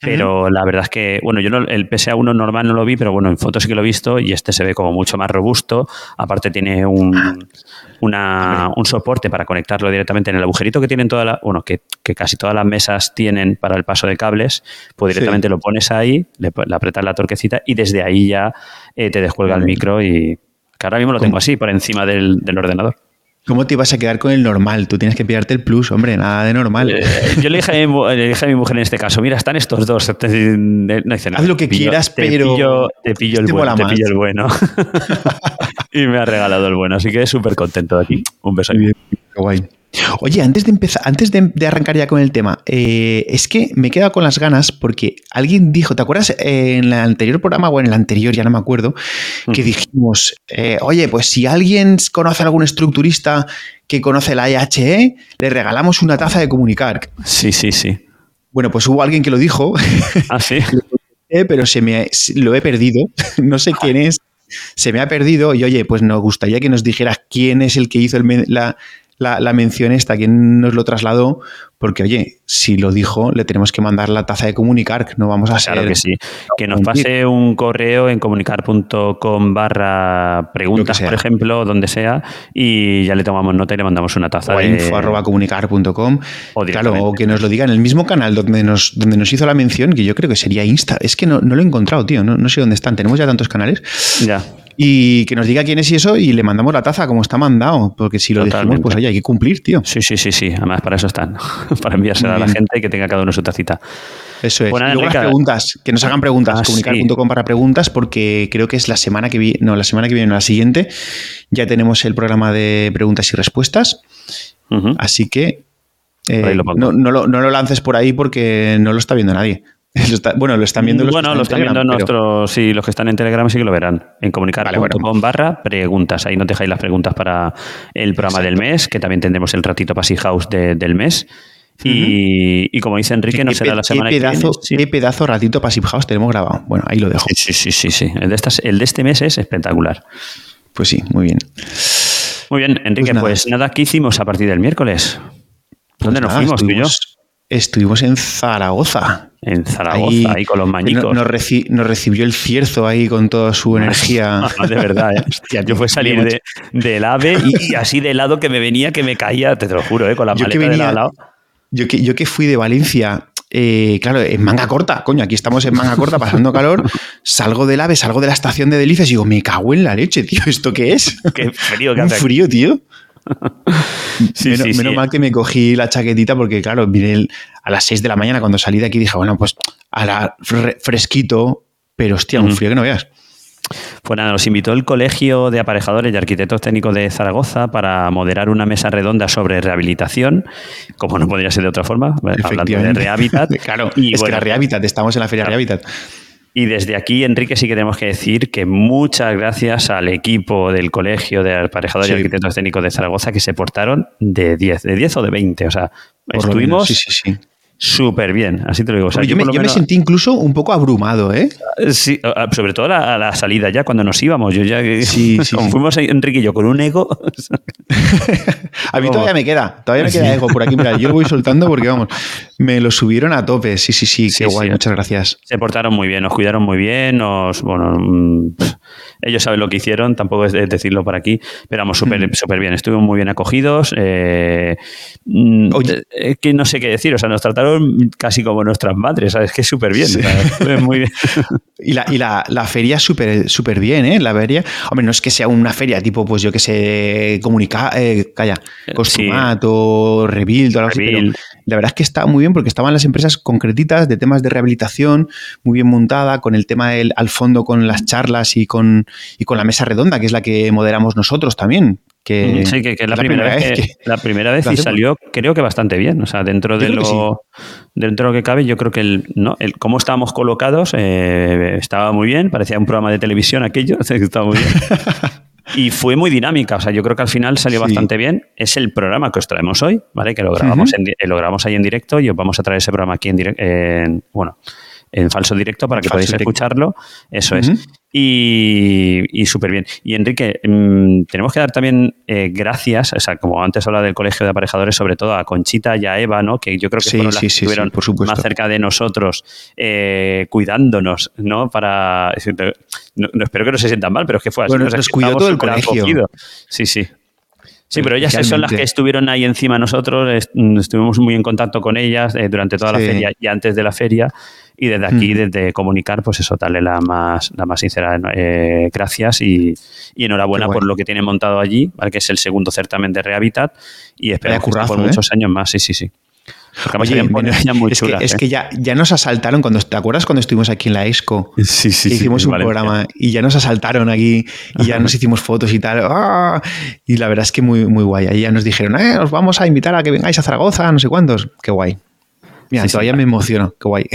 Pero la verdad es que, bueno, yo no, el PSA1 normal no lo vi, pero bueno, en fotos sí que lo he visto y este se ve como mucho más robusto. Aparte tiene un, un soporte para conectarlo directamente en el agujerito que tienen todas las, bueno, que, casi todas las mesas tienen para el paso de cables, pues directamente lo pones ahí, le, apretas la torquecita y desde ahí ya eh, te descuelga el micro y que ahora mismo lo tengo así por encima del, del ordenador. ¿Cómo te ibas a quedar con el normal? Tú tienes que pillarte el plus, hombre, nada de normal. Eh, yo le dije, a mi, mujer en este caso, mira, están estos dos. No Haz lo que quieras, pero... Te pillo, el, bueno, te pillo el bueno. <laughs> y me ha regalado el bueno, así que súper contento de aquí. Un beso. Qué guay. Oye, antes de empezar, antes de, arrancar ya con el tema, eh, es que me he quedado con las ganas porque alguien dijo, ¿te acuerdas en el anterior programa o en el anterior, ya no me acuerdo, que dijimos, eh, oye, pues si alguien conoce a algún estructurista que conoce la IHE, le regalamos una taza de comunicar. Sí, sí, sí. Bueno, pues hubo alguien que lo dijo. Ah, sí. <laughs> pero se me lo he perdido. <laughs> no sé quién es. Se me ha perdido y oye, pues nos gustaría que nos dijeras quién es el que hizo el, la, la, la, mención esta, quién nos lo trasladó, porque oye, si lo dijo, le tenemos que mandar la taza de comunicar, no vamos a Claro que sí. Que nos pase un correo en comunicar.com barra preguntas, por ejemplo, donde sea, y ya le tomamos nota y le mandamos una taza. O de... info arroba comunicar.com. O, claro, o que nos lo diga en el mismo canal donde nos, donde nos hizo la mención, que yo creo que sería Insta. Es que no, no lo he encontrado, tío. No, no sé dónde están. Tenemos ya tantos canales. Ya y que nos diga quién es y eso y le mandamos la taza como está mandado, porque si lo dijimos, pues oye, hay que cumplir, tío. Sí, sí, sí, sí, además para eso están, <laughs> para enviársela a la gente y que tenga cada uno su tacita. Eso es. Bueno, y luego las preguntas, que nos hagan preguntas, ah, comunicar.com para preguntas, porque creo que es la semana que viene, no, la semana que viene, la siguiente, ya tenemos el programa de preguntas y respuestas. Así que eh, no, no, lo, no lo lances por ahí porque no lo está viendo nadie. <laughs> bueno, lo están viendo los Bueno, lo están viendo nuestros. Sí, los que están en Telegram sí que lo verán. En comunicar.com barra preguntas. Ahí nos dejáis las preguntas para el programa del mes, que también tendremos el ratito Passive House del mes. Y, como dice Enrique, no será la semana que viene. Qué pedazo ratito Passive House tenemos grabado. Bueno, ahí lo dejo. Sí, sí, sí, sí. El, de estas, el de este mes es espectacular. Pues sí, muy bien. Muy bien, Enrique, pues nada, ¿qué hicimos a partir del miércoles? ¿Dónde pues nos fuimos tú y yo? Estuvimos en Zaragoza. En Zaragoza, ahí, con los mañicos. Nos, recibió el cierzo ahí con toda su <laughs> energía. de verdad, ¿eh? Hostia, yo fue salir <laughs> de, del ave y, así de lado que me venía, que me caía, te, lo juro, ¿eh? con la yo maleta venía, de lado. Yo que, yo que fui de Valencia, eh, claro, en manga corta, coño, aquí estamos en manga corta pasando calor, salgo del ave, salgo de la estación de Delicias y digo, me cago en la leche, tío, ¿esto qué es? Qué frío que Un frío, tío. <laughs> menos, mal que me cogí la chaquetita porque, claro, vine a las 6 de la mañana cuando salí de aquí dije, bueno, pues la fresquito, pero hostia, un frío que no veas. Pues nada, nos invitó el Colegio de Aparejadores y Arquitectos Técnicos de Zaragoza para moderar una mesa redonda sobre rehabilitación, como no podría ser de otra forma, hablando de Rehabitat. <laughs> claro, y es que la Rehabitat, estamos en la Feria Rehabitat. Y desde aquí, Enrique, sí que tenemos que decir que muchas gracias al equipo del Colegio de Aparejadores y Arquitectos Técnicos de Zaragoza que se portaron de 10, de 10 o de 20. O sea, estuvimos súper bien, así te lo digo. yo, me, sentí incluso un poco abrumado, ¿eh? Sí, sobre todo a la, salida ya, cuando nos íbamos. Yo ya, sí, <laughs> sí, fuimos Enrique y yo con un ego. <laughs> <laughs> a mí todavía me queda, todavía me queda ego por aquí. Mira, yo lo voy soltando porque, vamos, me lo subieron a tope. Sí, sí, sí, qué guay, muchas gracias. Se portaron muy bien, nos cuidaron muy bien, nos, bueno, mm, ellos saben lo que hicieron, tampoco es decirlo por aquí, pero vamos, súper mm. súper bien, estuvimos muy bien acogidos. Eh, mm, Oye. Eh, que no sé qué decir, o sea, nos trataron casi como nuestras madres, ¿sabes? Que súper bien, muy bien. <laughs> y la, y la, la feria súper súper bien, ¿eh? La feria, hombre, no es que sea una feria tipo, pues yo que sé, comunica, eh, calla, costumato, sí. rebuild, algo así, pero la verdad es que está muy bien porque estaban las empresas concretitas de temas de rehabilitación, muy bien montada, con el tema del, al fondo con las charlas y con, y con la mesa redonda, que es la que moderamos nosotros también. Que sí, que, es la, primera, vez, que, la primera vez y salió creo que bastante bien. O sea, dentro de lo dentro de lo que cabe, yo creo que el, ¿no? el cómo estábamos colocados eh, estaba muy bien, parecía un programa de televisión aquello, <laughs> estaba muy bien. <laughs> Y fue muy dinámica, o sea, yo creo que al final salió bastante bien. Es el programa que os traemos hoy, ¿vale? Que lo grabamos, en, lo grabamos ahí en directo y os vamos a traer ese programa aquí en directo, bueno, en falso directo para que podáis escucharlo. Eso es. Y, y súper bien. Y Enrique, mm, tenemos que dar también eh, gracias, o sea, como antes hablaba del colegio de aparejadores, sobre todo a Conchita y a Eva, ¿no? Que yo creo que fueron las que estuvieron más cerca de nosotros, eh, cuidándonos, ¿no? Para. No, espero que no se sientan mal, pero es que fue así. Bueno, nos cuidó todo el colegio. Sí, sí. Sí, pero ellas son las que estuvieron ahí encima nosotros, estuvimos muy en contacto con ellas eh, durante toda la feria y antes de la feria. Y desde aquí, mm. desde comunicar, pues eso, darle la más, la más sincera eh, gracias y, enhorabuena por lo que tiene montado allí, que es el segundo certamen de Rehabitat y espero que por ¿eh? muchos años más. Sí, sí, sí. Oye, es, que, ya, ya nos asaltaron cuando te acuerdas cuando estuvimos aquí en la ESCO sí, sí, hicimos un programa y ya nos asaltaron aquí y ya nos hicimos fotos y tal ¡Ah! y la verdad es que muy muy guay ahí ya nos dijeron eh, os vamos a invitar a que vengáis a Zaragoza no sé cuántos qué guay Mira, todavía me emociono, qué guay. <laughs>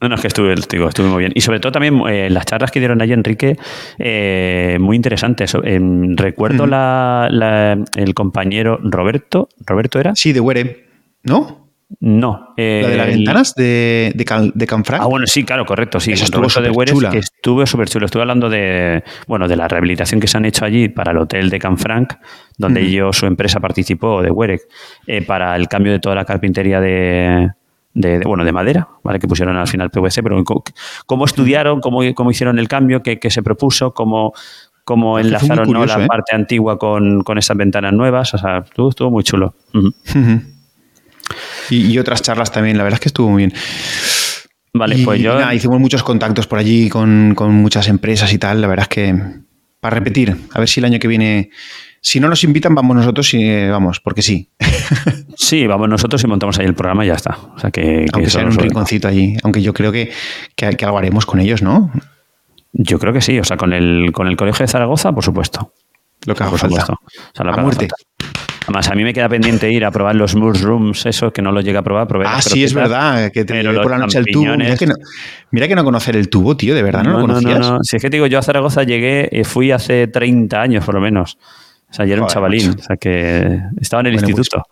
No, no, es que estuve, digo, estuve muy bien. Y sobre todo también eh, las charlas que dieron allí Enrique, eh, muy interesantes. Em, recuerdo el compañero Roberto, ¿Roberto era? Sí, de Were, ¿no? No. ¿La de las ventanas de, de, Canfranc? Ah, bueno, sí, claro, correcto. Sí, Eso estuvo súper chula. estuve súper chulo. Estuve hablando de, bueno, de la rehabilitación que se han hecho allí para el hotel de Canfranc, donde yo, su empresa, participó, de Werek, eh, para el cambio de toda la carpintería de, de, bueno, de madera, ¿vale? que pusieron al final PVC, pero cómo, estudiaron, cómo, cómo, hicieron el cambio que, se propuso, cómo, cómo enlazaron la ¿eh? parte antigua con, con, esas ventanas nuevas. O sea, estuvo, estuvo muy chulo. y, otras charlas también, la verdad es que estuvo muy bien. Vale, pues yo. hicimos muchos contactos por allí con, con muchas empresas y tal. La verdad es que para repetir, a ver si el año que viene si no nos invitan, vamos nosotros y vamos, porque sí. <laughs> Sí, vamos nosotros y montamos ahí el programa y ya está. O sea que, aunque sea un rinconcito allí, aunque yo creo que, que, algo haremos con ellos, ¿no? Yo creo que sí, o sea, con el, con el Colegio de Zaragoza, por supuesto. Lo que haga falta. a muerte. Además, a mí me queda pendiente ir a probar los mushrooms, eso que no lo llega a probar. Probé ah, sí, es verdad, que te por la noche el tubo. Mira que, no, conocer el tubo, tío, de verdad, no, lo conocías. No, no, Si es que te digo, yo a Zaragoza llegué, eh, fui hace 30 años por lo menos. O sea, yo era un chavalín, o sea que estaba en el pues, instituto.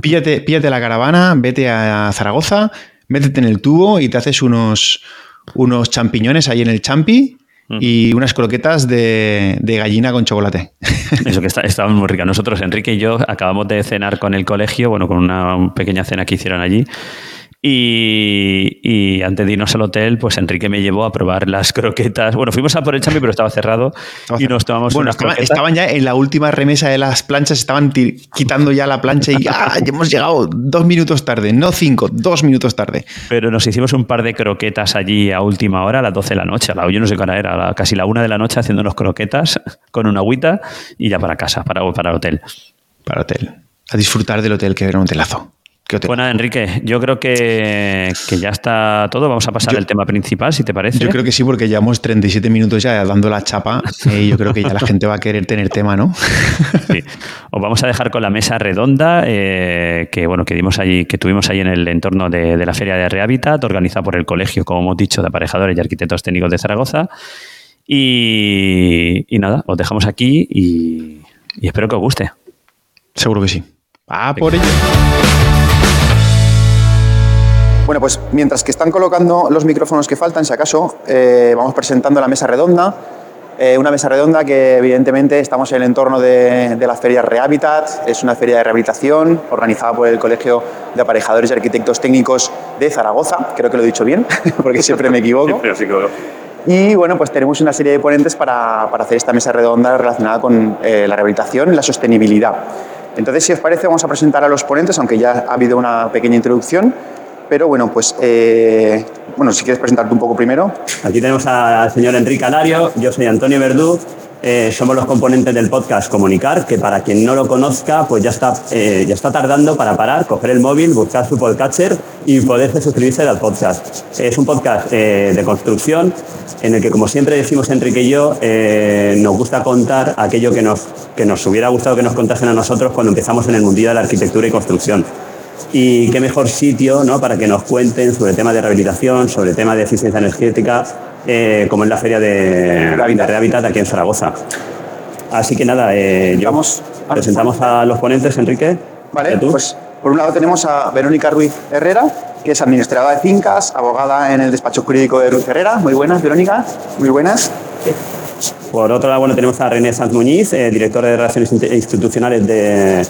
píllate, píllate la caravana, vete a Zaragoza, métete en el tubo y te haces unos, unos champiñones ahí en el champi mm. y unas croquetas de, gallina con chocolate. Eso que está, estaban muy ricas. Nosotros, Enrique y yo, acabamos de cenar con el colegio, bueno, con una pequeña cena que hicieron allí. Y, antes de irnos al hotel, pues Enrique me llevó a probar las croquetas. Bueno, fuimos a por el champi, pero estaba cerrado y nos tomamos bueno, unas estaban, ya en la última remesa de las planchas, estaban quitando ya la plancha y <laughs> ¡ah! ya hemos llegado dos minutos tarde, no cinco, dos minutos tarde. Pero nos hicimos un par de croquetas allí a última hora, a las 12 de la noche. A yo no sé hora era, casi la una de la noche haciéndonos croquetas con una agüita y ya para casa, para, para el hotel. Para hotel. A disfrutar del hotel, que era un hotelazo. Bueno, Enrique, yo creo que, ya está todo. Vamos a pasar al tema principal, si te parece. Yo creo que sí, porque llevamos 37 minutos ya dando la chapa y yo creo que ya la gente va a querer tener tema, ¿no? Sí. Os vamos a dejar con la mesa redonda eh, que, bueno, que, dimos allí, que tuvimos ahí en el entorno de, la Feria de Rehabitat, organizada por el Colegio, como hemos dicho, de Aparejadores y Arquitectos Técnicos de Zaragoza. Y, nada, os dejamos aquí y, y espero que os guste. Seguro que sí. Ah, por ello. Bueno, pues mientras que están colocando los micrófonos que faltan, si acaso, eh, vamos presentando la mesa redonda. Eh, una mesa redonda que evidentemente estamos en el entorno de, la Feria Rehabitat, es una feria de rehabilitación organizada por el Colegio de Aparejadores y Arquitectos Técnicos de Zaragoza, creo que lo he dicho bien, <laughs> porque siempre me equivoco. Y bueno, pues tenemos una serie de ponentes para, hacer esta mesa redonda relacionada con eh, la rehabilitación y la sostenibilidad. Entonces, si os parece, vamos a presentar a los ponentes, aunque ya ha habido una pequeña introducción. Pero bueno, pues eh, bueno, si quieres presentarte un poco primero. Aquí tenemos al señor Enrique Alario, yo soy Antonio Verdú, eh, somos los componentes del podcast Comunicar, que para quien no lo conozca, pues ya está, eh, ya está tardando para parar, coger el móvil, buscar su podcatcher y poderse suscribirse al podcast. Es un podcast de construcción en el que, como siempre decimos Enrique y yo, nos gusta contar aquello que nos, que nos hubiera gustado que nos contasen a nosotros cuando empezamos en el mundillo de la arquitectura y construcción. Y qué mejor sitio ¿no? para que nos cuenten sobre el tema de rehabilitación, sobre el tema de eficiencia energética, eh, como en la feria de, de Habitat aquí en Zaragoza. Así que nada, eh, presentamos a los ponentes, Enrique. Vale, pues por un lado tenemos a Verónica Ruiz Herrera, que es administradora de fincas, abogada en el despacho jurídico de Ruiz Herrera. Muy buenas, Verónica. Muy buenas. Por otro lado, bueno, tenemos a René Sanz Muñiz, eh, director de Relaciones Institucionales de,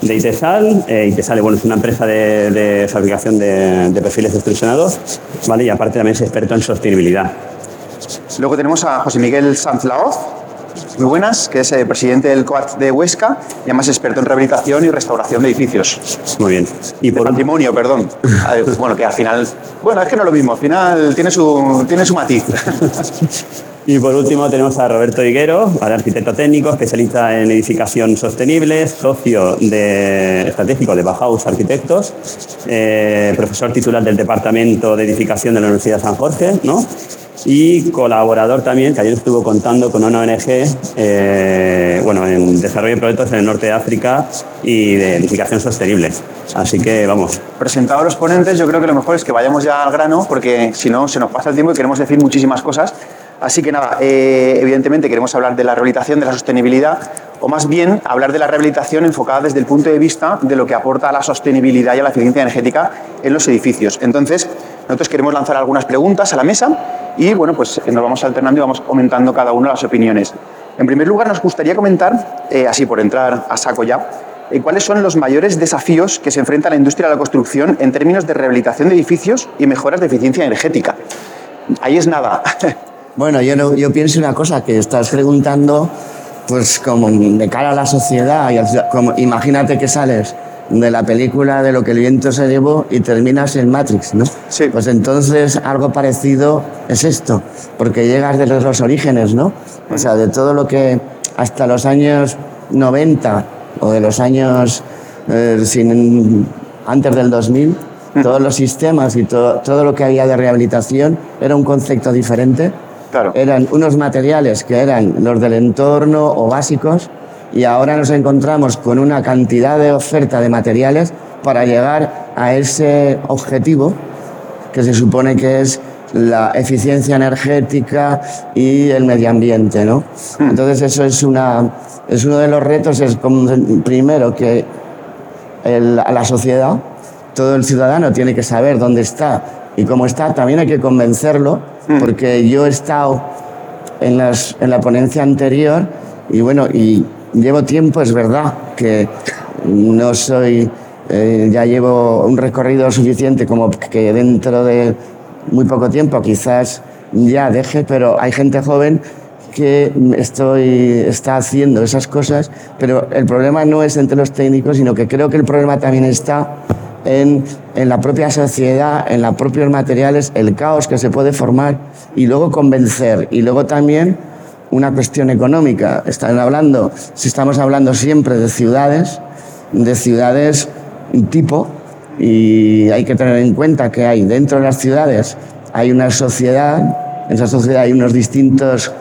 de ITESAL. Eh, ITESAL bueno, es una empresa de, fabricación de, perfiles extrusionados ¿vale? y aparte también es experto en sostenibilidad. Luego tenemos a José Miguel Sanz Laoz, muy buenas, que es el eh, presidente del COAT de Huesca y además experto en rehabilitación y restauración de edificios. Muy bien. Y por patrimonio, perdón. <laughs> bueno, que al final, bueno, es que no es lo mismo, al final tiene su, tiene su matiz. <laughs> Y por último tenemos a Roberto Higuero, arquitecto técnico, especialista en edificación sostenible, socio estratégico de Bauhaus Arquitectos, eh, profesor titular del Departamento de Edificación de la Universidad San Jorge, ¿no? y colaborador también, que ayer estuvo contando con una ONG eh, bueno, en desarrollo de proyectos en el norte de África y de edificación sostenible. Así que vamos. Presentado a los ponentes, yo creo que lo mejor es que vayamos ya al grano, porque si no se nos pasa el tiempo y queremos decir muchísimas cosas. Así que nada, eh, evidentemente queremos hablar de la rehabilitación, de la sostenibilidad, o más bien hablar de la rehabilitación enfocada desde el punto de vista de lo que aporta a la sostenibilidad y a la eficiencia energética en los edificios. Entonces, nosotros queremos lanzar algunas preguntas a la mesa y bueno, pues nos vamos alternando y vamos comentando cada uno las opiniones. En primer lugar, nos gustaría comentar, eh, así por entrar a saco ya, eh, cuáles son los mayores desafíos que se enfrenta la industria de la construcción en términos de rehabilitación de edificios y mejoras de eficiencia energética. Ahí es nada. <laughs> Bueno, yo, yo pienso una cosa, que estás preguntando, pues como de cara a la sociedad, y como, imagínate que sales de la película de lo que el viento se llevó y terminas en Matrix, ¿no? Sí. Pues entonces algo parecido es esto, porque llegas de los, orígenes, ¿no? O sea, de todo lo que hasta los años 90 o de los años eh, sin, antes del 2000, todos los sistemas y todo, todo lo que había de rehabilitación era un concepto diferente Claro. Eran unos materiales que eran los del entorno o básicos y ahora nos encontramos con una cantidad de oferta de materiales para llegar a ese objetivo que se supone que es la eficiencia energética y el medio ambiente, ¿no? Hmm. Entonces eso es una es uno de los retos es primero que a la sociedad todo el ciudadano tiene que saber dónde está y cómo está. También hay que convencerlo hmm. porque yo he estado en, las, en la ponencia anterior y bueno y llevo tiempo es verdad que no soy eh, ya llevo un recorrido suficiente como que dentro de muy poco tiempo quizás ya deje, pero hay gente joven que estoy, está haciendo esas cosas, pero el problema no es entre los técnicos, sino que creo que el problema también está en, en, la propia sociedad, en los propios materiales, el caos que se puede formar y luego convencer. Y luego también una cuestión económica. Están hablando, si estamos hablando siempre de ciudades, de ciudades tipo y hay que tener en cuenta que hay dentro de las ciudades hay una sociedad, en esa sociedad hay unos distintos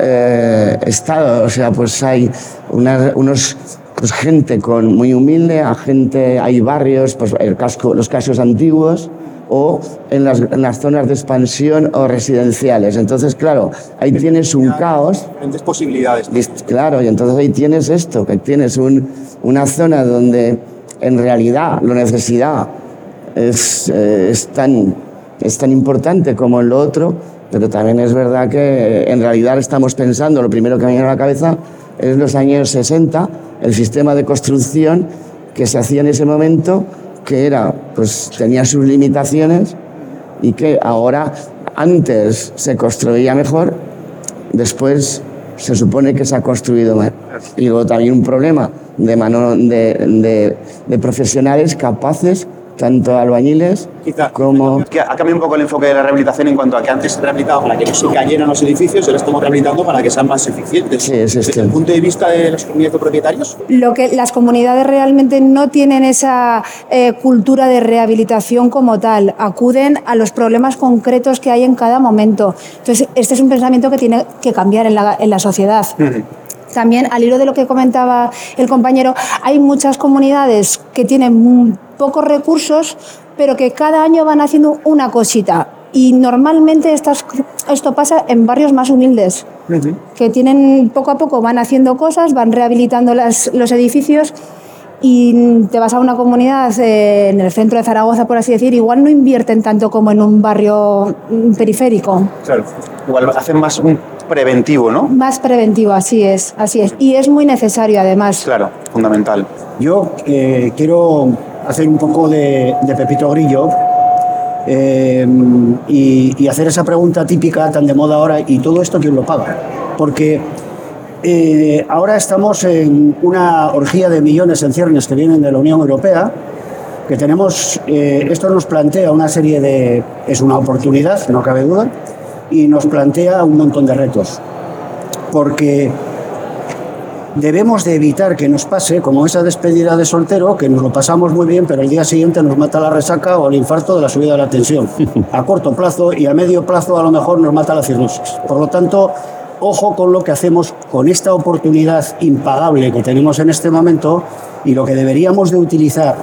eh, estados, o sea, pues hay unos pues gente con muy humilde, a gente, hay barrios, pues el casco, los casos antiguos o en las, en las, zonas de expansión o residenciales. Entonces, claro, ahí tienes un caos. Diferentes posibilidades. Claro, y entonces ahí tienes esto, que tienes un, una zona donde en realidad la necesidad es, eh, es, tan, es tan importante como en lo otro, pero también es verdad que en realidad estamos pensando, lo primero que me viene a la cabeza es los años 60, el sistema de construcción que se hacía en ese momento, que era, pues tenía sus limitaciones y que ahora antes se construía mejor, después se supone que se ha construido mal. Y luego también un problema de, mano, de, profesionales capaces tanto albañiles como... Que ha cambiado un poco el enfoque de la rehabilitación en cuanto a que antes se rehabilitaba para que no se cayeran los edificios, ahora estamos rehabilitando para que sean más eficientes. Sí, es Desde el punto de vista de las comunidades de propietarios. Lo que las comunidades realmente no tienen esa eh, cultura de rehabilitación como tal, acuden a los problemas concretos que hay en cada momento. Entonces, este es un pensamiento que tiene que cambiar en la, en la sociedad. También, al hilo de lo que comentaba el compañero, hay muchas comunidades que tienen pocos recursos, pero que cada año van haciendo una cosita. Y normalmente estas, esto pasa en barrios más humildes, que tienen poco a poco van haciendo cosas, van rehabilitando las, los edificios y te vas a una comunidad eh, en el centro de Zaragoza, por así decir, igual no invierten tanto como en un barrio periférico. Claro, igual hacen más un preventivo, ¿no? Más preventivo, así es, así es. Y es muy necesario además. Claro, fundamental. Yo eh, quiero hacer un poco de, de Pepito Grillo eh, y, y, hacer esa pregunta típica tan de moda ahora, ¿y todo esto quién lo paga? Porque eh, ahora estamos en una orgía de millones en ciernes que vienen de la Unión Europea, que tenemos, eh, esto nos plantea una serie de, es una oportunidad, no cabe duda, y nos plantea un montón de retos. Porque debemos de evitar que nos pase como esa despedida de soltero, que nos lo pasamos muy bien, pero el día siguiente nos mata la resaca o el infarto de la subida de la tensión. <laughs> A corto plazo y a medio plazo a lo mejor nos mata la cirrosis. Por lo tanto, ojo con lo que hacemos con esta oportunidad impagable que tenemos en este momento y lo que deberíamos de utilizar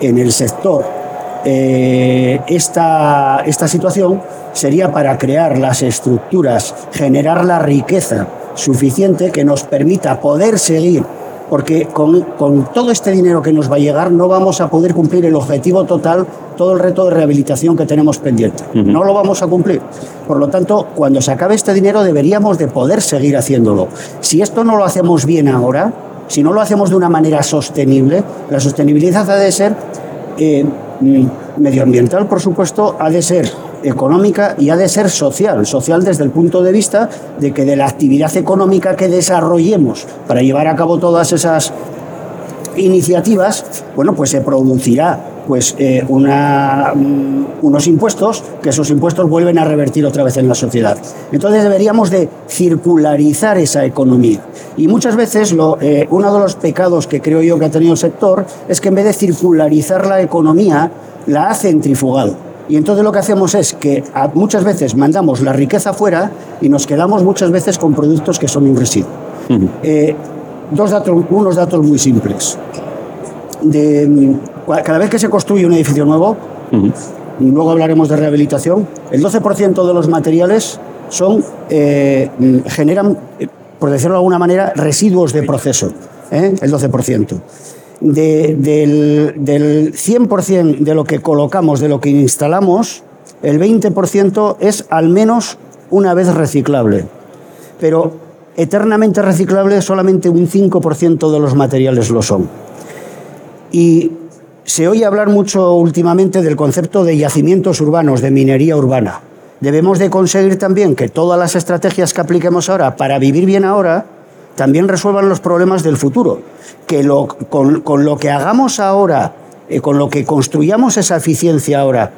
en el sector eh, esta, esta situación sería para crear las estructuras, generar la riqueza suficiente que nos permita poder seguir, porque con, con, todo este dinero que nos va a llegar no vamos a poder cumplir el objetivo total, todo el reto de rehabilitación que tenemos pendiente. Uh -huh. No lo vamos a cumplir. Por lo tanto, cuando se acabe este dinero deberíamos de poder seguir haciéndolo. Si esto no lo hacemos bien ahora, si no lo hacemos de una manera sostenible, la sostenibilidad ha de ser eh, medioambiental, por supuesto, ha de ser económica y ha de ser social. Social desde el punto de vista de que de la actividad económica que desarrollemos para llevar a cabo todas esas iniciativas, bueno, pues se producirá pues eh, una, um, unos impuestos que esos impuestos vuelven a revertir otra vez en la sociedad. Entonces deberíamos de circularizar esa economía. Y muchas veces lo, eh, uno de los pecados que creo yo que ha tenido el sector es que en vez de circularizar la economía, la ha centrifugado. Y entonces lo que hacemos es que muchas veces mandamos la riqueza fuera y nos quedamos muchas veces con productos que son un residuo. Uh -huh. eh, dos datos, unos datos muy simples. De, mm, cada vez que se construye un edificio nuevo, y luego hablaremos de rehabilitación, el 12% de los materiales son, eh, generan, por decirlo de alguna manera, residuos de proceso, ¿eh? el 12%. De- del, del 100% de lo que colocamos, de lo que instalamos, el 20% es al menos una vez reciclable. Pero eternamente reciclable solamente un 5% de los materiales lo son. Y se oye hablar mucho últimamente del concepto de yacimientos urbanos, de minería urbana. Debemos de conseguir también que todas las estrategias que apliquemos ahora para vivir bien ahora también resuelvan los problemas del futuro. Que con, lo que hagamos ahora, eh, con lo que construyamos esa eficiencia ahora,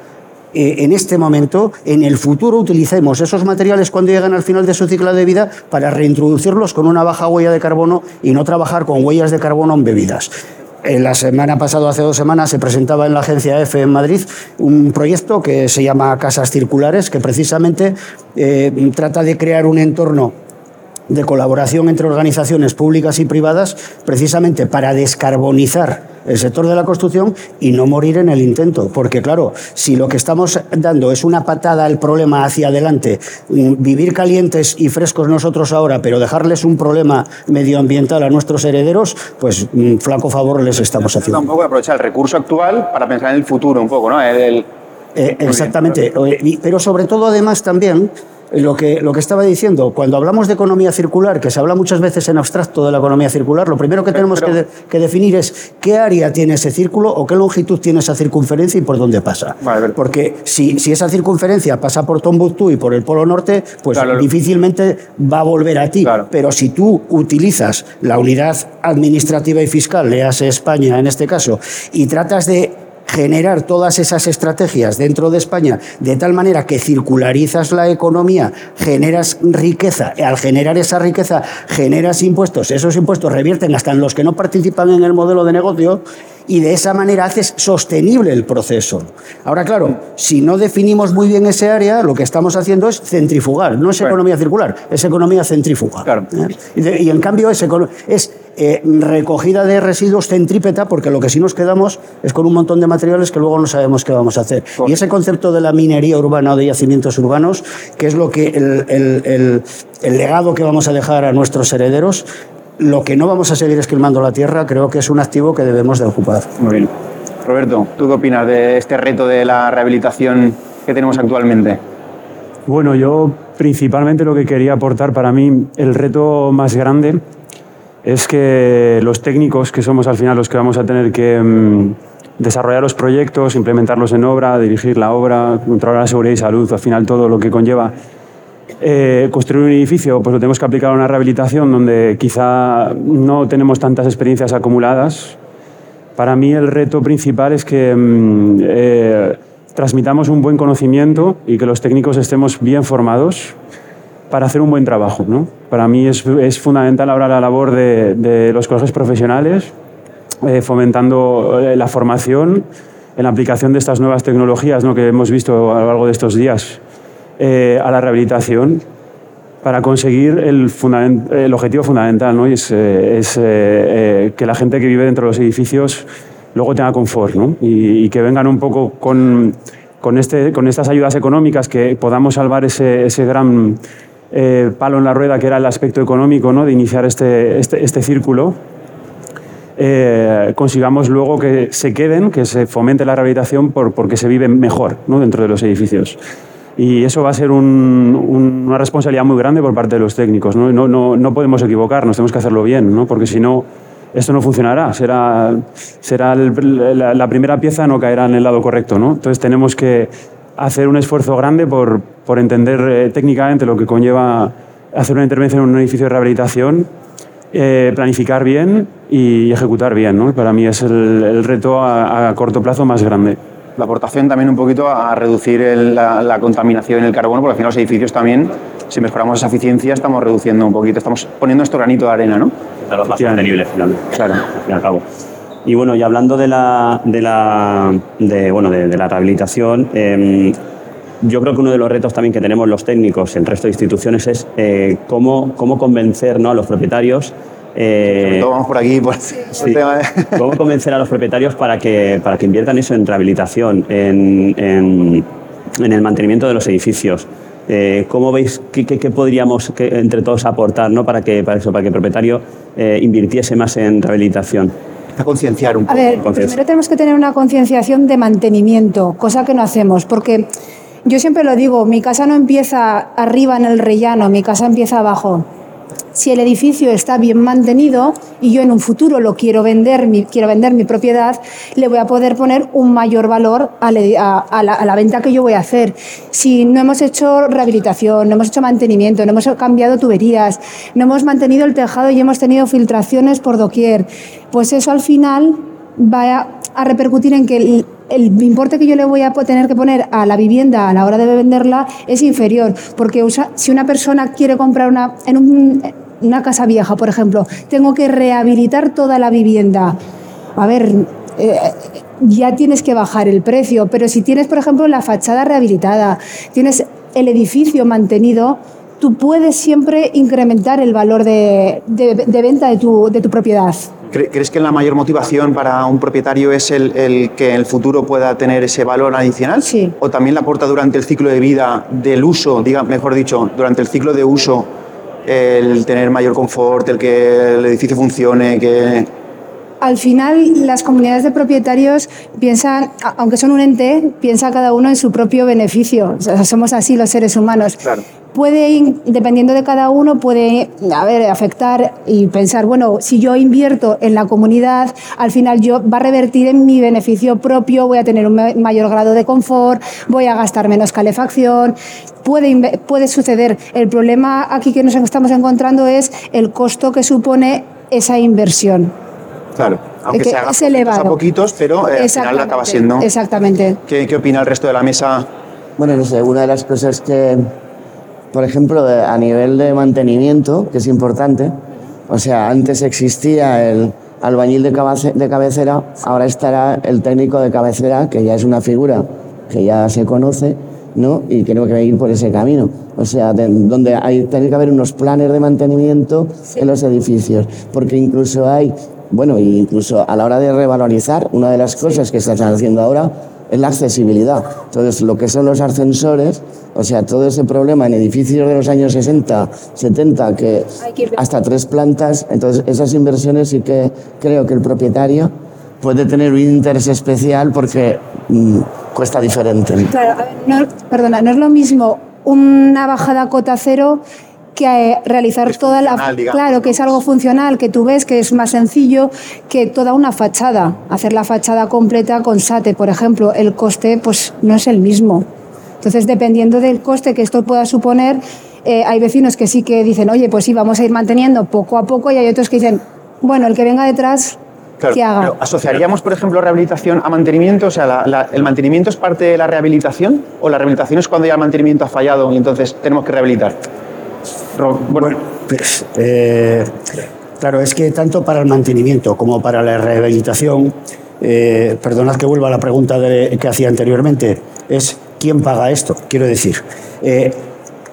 eh, en este momento, en el futuro utilicemos esos materiales cuando lleguen al final de su ciclo de vida para reintroducirlos con una baja huella de carbono y no trabajar con huellas de carbono en bebidas. La semana pasada, hace dos semanas, se presentaba en la agencia EFE en Madrid un proyecto que se llama Casas Circulares, que precisamente eh, trata de crear un entorno de colaboración entre organizaciones públicas y privadas precisamente para descarbonizar el sector de la construcción y no morir en el intento. Porque claro, si lo que estamos dando es una patada al problema hacia adelante, mm, vivir calientes y frescos nosotros ahora, pero dejarles un problema medioambiental a nuestros herederos, pues mm, flaco favor les estamos haciendo. un poco aprovechar el recurso actual para pensar en el futuro un poco, ¿no? El- el- Eh, exactamente. Eh, Pero sobre todo, además, también lo que, lo que estaba diciendo, cuando hablamos de economía circular, que se habla muchas veces en abstracto de la economía circular, lo primero que tenemos que, de- que definir es qué área tiene ese círculo o qué longitud tiene esa circunferencia y por dónde pasa. Vale. Porque si, si esa circunferencia pasa por Tombuctú y por el Polo Norte, pues Claro. difícilmente va a volver a ti. Claro. Pero si tú utilizas la unidad administrativa y fiscal, léase España en este caso, y tratas de generar todas esas estrategias dentro de España de tal manera que circularizas la economía, generas riqueza, al generar esa riqueza generas impuestos, esos impuestos revierten hasta en los que no participan en el modelo de negocio y de esa manera haces sostenible el proceso. Ahora, claro, si no definimos muy bien ese área, lo que estamos haciendo es centrifugar, no es economía circular, es economía centrífuga. Claro. ¿Eh? Y, en cambio es, eh, recogida de residuos centrípeta, porque lo que sí nos quedamos es con un montón de materiales que luego no sabemos qué vamos a hacer. Y ese concepto de la minería urbana o de yacimientos urbanos, que es lo que el, el- el- el legado que vamos a dejar a nuestros herederos, lo que no vamos a seguir esquilmando la tierra, creo que es un activo que debemos de ocupar. Muy bien. Roberto, ¿tú qué opinas de este reto de la rehabilitación que tenemos actualmente? Bueno, yo principalmente lo que quería aportar para mí, el reto más grande es que los técnicos, que somos al final los que vamos a tener que mm, desarrollar los proyectos, implementarlos en obra, dirigir la obra, controlar la seguridad y salud, al final todo lo que conlleva eh, construir un edificio, pues lo tenemos que aplicar a una rehabilitación donde quizá no tenemos tantas experiencias acumuladas. Para mí el reto principal es que mm, eh, transmitamos un buen conocimiento y que los técnicos estemos bien formados para hacer un buen trabajo. ¿no? Para mí es, es fundamental ahora la labor de, de los colegios profesionales, eh, fomentando eh, la formación en la aplicación de estas nuevas tecnologías ¿no? que hemos visto a lo largo de estos días eh, a la rehabilitación para conseguir el, objetivo fundamental, ¿no? Es, eh, eh, que la gente que vive dentro de los edificios luego tenga confort ¿no? y, que vengan un poco con, con, este, con estas ayudas económicas, que podamos salvar ese, gran palo en la rueda que era el aspecto económico ¿no? de iniciar este, este, este círculo consigamos luego que se queden, que se fomente la rehabilitación por, porque se vive mejor ¿no? dentro de los edificios. Y eso va a ser un- un- una responsabilidad muy grande por parte de los técnicos. ¿no? No, no, no podemos equivocarnos, tenemos que hacerlo bien, ¿no? porque si no, esto no funcionará. Será, será la, primera pieza no caerá en el lado correcto. ¿no? Entonces tenemos que hacer un esfuerzo grande por, por entender eh, técnicamente lo que conlleva hacer una intervención en un edificio de rehabilitación eh, planificar bien y ejecutar bien. ¿no? Para mí es el, reto a corto plazo más grande. La aportación también un poquito a reducir el- la, la contaminación y el carbono, porque al final los edificios también, si mejoramos esa eficiencia, estamos reduciendo un poquito, estamos poniendo nuestro granito de arena, ¿no? Claro, más sostenible finalmente. Claro. al fin y al cabo. Y bueno, y hablando de la, de la, de, bueno, de, de la rehabilitación, eh, yo creo que uno de los retos también que tenemos los técnicos, el resto de instituciones, es eh, cómo, cómo convencer ¿no? a los propietarios Eh, Todo vamos por aquí, por, <laughs> por Sí. el tema de- ¿Cómo convencer a los propietarios para que, para que inviertan eso en rehabilitación, en, en- en el mantenimiento de los edificios? Eh, ¿Cómo veis qué, qué- qué podríamos que- entre todos aportar ¿no? para, que, para, eso, para que el propietario eh, invirtiese más en rehabilitación? a concienciar un A poco. ver, Entonces- primero tenemos que tener una concienciación de mantenimiento, cosa que no hacemos, porque yo siempre lo digo, mi casa no empieza arriba en el rellano, mi casa empieza abajo. Si el edificio está bien mantenido y yo en un futuro lo quiero vender, mi, quiero vender mi propiedad, le voy a poder poner un mayor valor a, la- venta que yo voy a hacer. Si no hemos hecho rehabilitación, no hemos hecho mantenimiento, no hemos cambiado tuberías, no hemos mantenido el tejado y hemos tenido filtraciones por doquier, pues eso al final va a, repercutir en que el, importe que yo le voy a tener que poner a la vivienda a la hora de venderla es inferior, porque si una persona quiere comprar una, en un- una casa vieja, por ejemplo, tengo que rehabilitar toda la vivienda. A ver, eh, ya tienes que bajar el precio, pero si tienes, por ejemplo, la fachada rehabilitada, tienes el edificio mantenido, tú puedes siempre incrementar el valor de, de- de venta de tu, de tu propiedad. ¿Cre- ¿Crees que la mayor motivación para un propietario es el, el que en el futuro pueda tener ese valor adicional? Sí. ¿O también la aporta durante el ciclo de vida del uso, diga, mejor dicho, durante el ciclo de uso, el tener mayor confort, el que el edificio funcione, que... Al final, las comunidades de propietarios piensan, aunque son un ente, piensa cada uno en su propio beneficio. O sea, somos así los seres humanos. Claro. Puede, dependiendo de cada uno, puede a ver, afectar y pensar, bueno, si yo invierto en la comunidad, al final yo va a revertir en mi beneficio propio, voy a tener un ma- mayor grado de confort, voy a gastar menos calefacción. Puede suceder. El problema aquí que nos estamos encontrando es el costo que supone esa inversión. Claro, aunque que se haga es poquitos elevado. a poquitos, pero eh, al final acaba siendo... Exactamente. ¿Qué, ¿Qué opina el resto de la mesa? Bueno, no sé, una de las cosas que, por ejemplo, a nivel de mantenimiento, que es importante, o sea, antes existía el albañil de, cabace- de cabecera, ahora estará el técnico de cabecera, que ya es una figura que ya se conoce, ¿no? Y tenemos que ir por ese camino. O sea, de- donde hay, tiene que haber unos planes de mantenimiento en los edificios, porque incluso hay, bueno, incluso a la hora de revalorizar, una de las cosas que se están haciendo ahora es la accesibilidad. Entonces, lo que son los ascensores, o sea, todo ese problema en edificios de los años 60, 70, que hasta tres plantas, entonces esas inversiones sí que creo que el propietario puede tener un interés especial porque mm, cuesta diferente. Claro, a ver, no, perdona, no es lo mismo una bajada a cota cero que eh, realizar Es toda la digamos, claro que es algo funcional que tú ves que es más sencillo que toda una fachada hacer la fachada completa con sate por ejemplo el coste pues no es el mismo entonces dependiendo del coste que esto pueda suponer eh, hay vecinos que sí que dicen oye pues sí vamos a ir manteniendo poco a poco y hay otros que dicen bueno el que venga detrás Claro, que haga pero ¿Asociaríamos, por ejemplo, rehabilitación a mantenimiento? O sea, la- la- ¿el mantenimiento es parte de la rehabilitación? ¿O la rehabilitación es cuando ya el mantenimiento ha fallado y entonces tenemos que rehabilitar? Bueno, pues, eh, claro, es que tanto para el mantenimiento como para la rehabilitación, eh, perdonad que vuelva a la pregunta de- que hacía anteriormente, es ¿quién paga esto? Quiero decir, eh,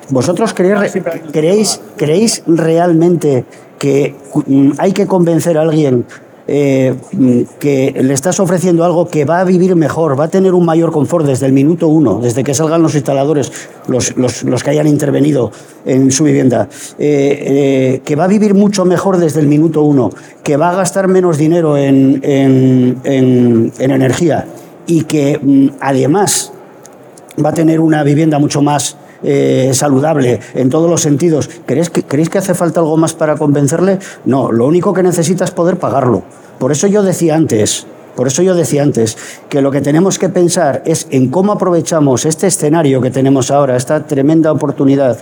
¿vosotros creéis, creéis, creéis realmente que mm, hay que convencer a alguien eh, que le estás ofreciendo algo que va a vivir mejor, va a tener un mayor confort desde el minuto uno, desde que salgan los instaladores, los, los- que hayan intervenido en su vivienda, eh, eh, que va a vivir mucho mejor desde el minuto uno, que va a gastar menos dinero en- en energía y que mm, además va a tener una vivienda mucho más eh, saludable en todos los sentidos. ¿Creéis que, ¿Creéis que hace falta algo más para convencerle? No, lo único que necesita es poder pagarlo. Por eso yo decía antes, por eso yo decía antes que lo que tenemos que pensar es en cómo aprovechamos este escenario que tenemos ahora, esta tremenda oportunidad,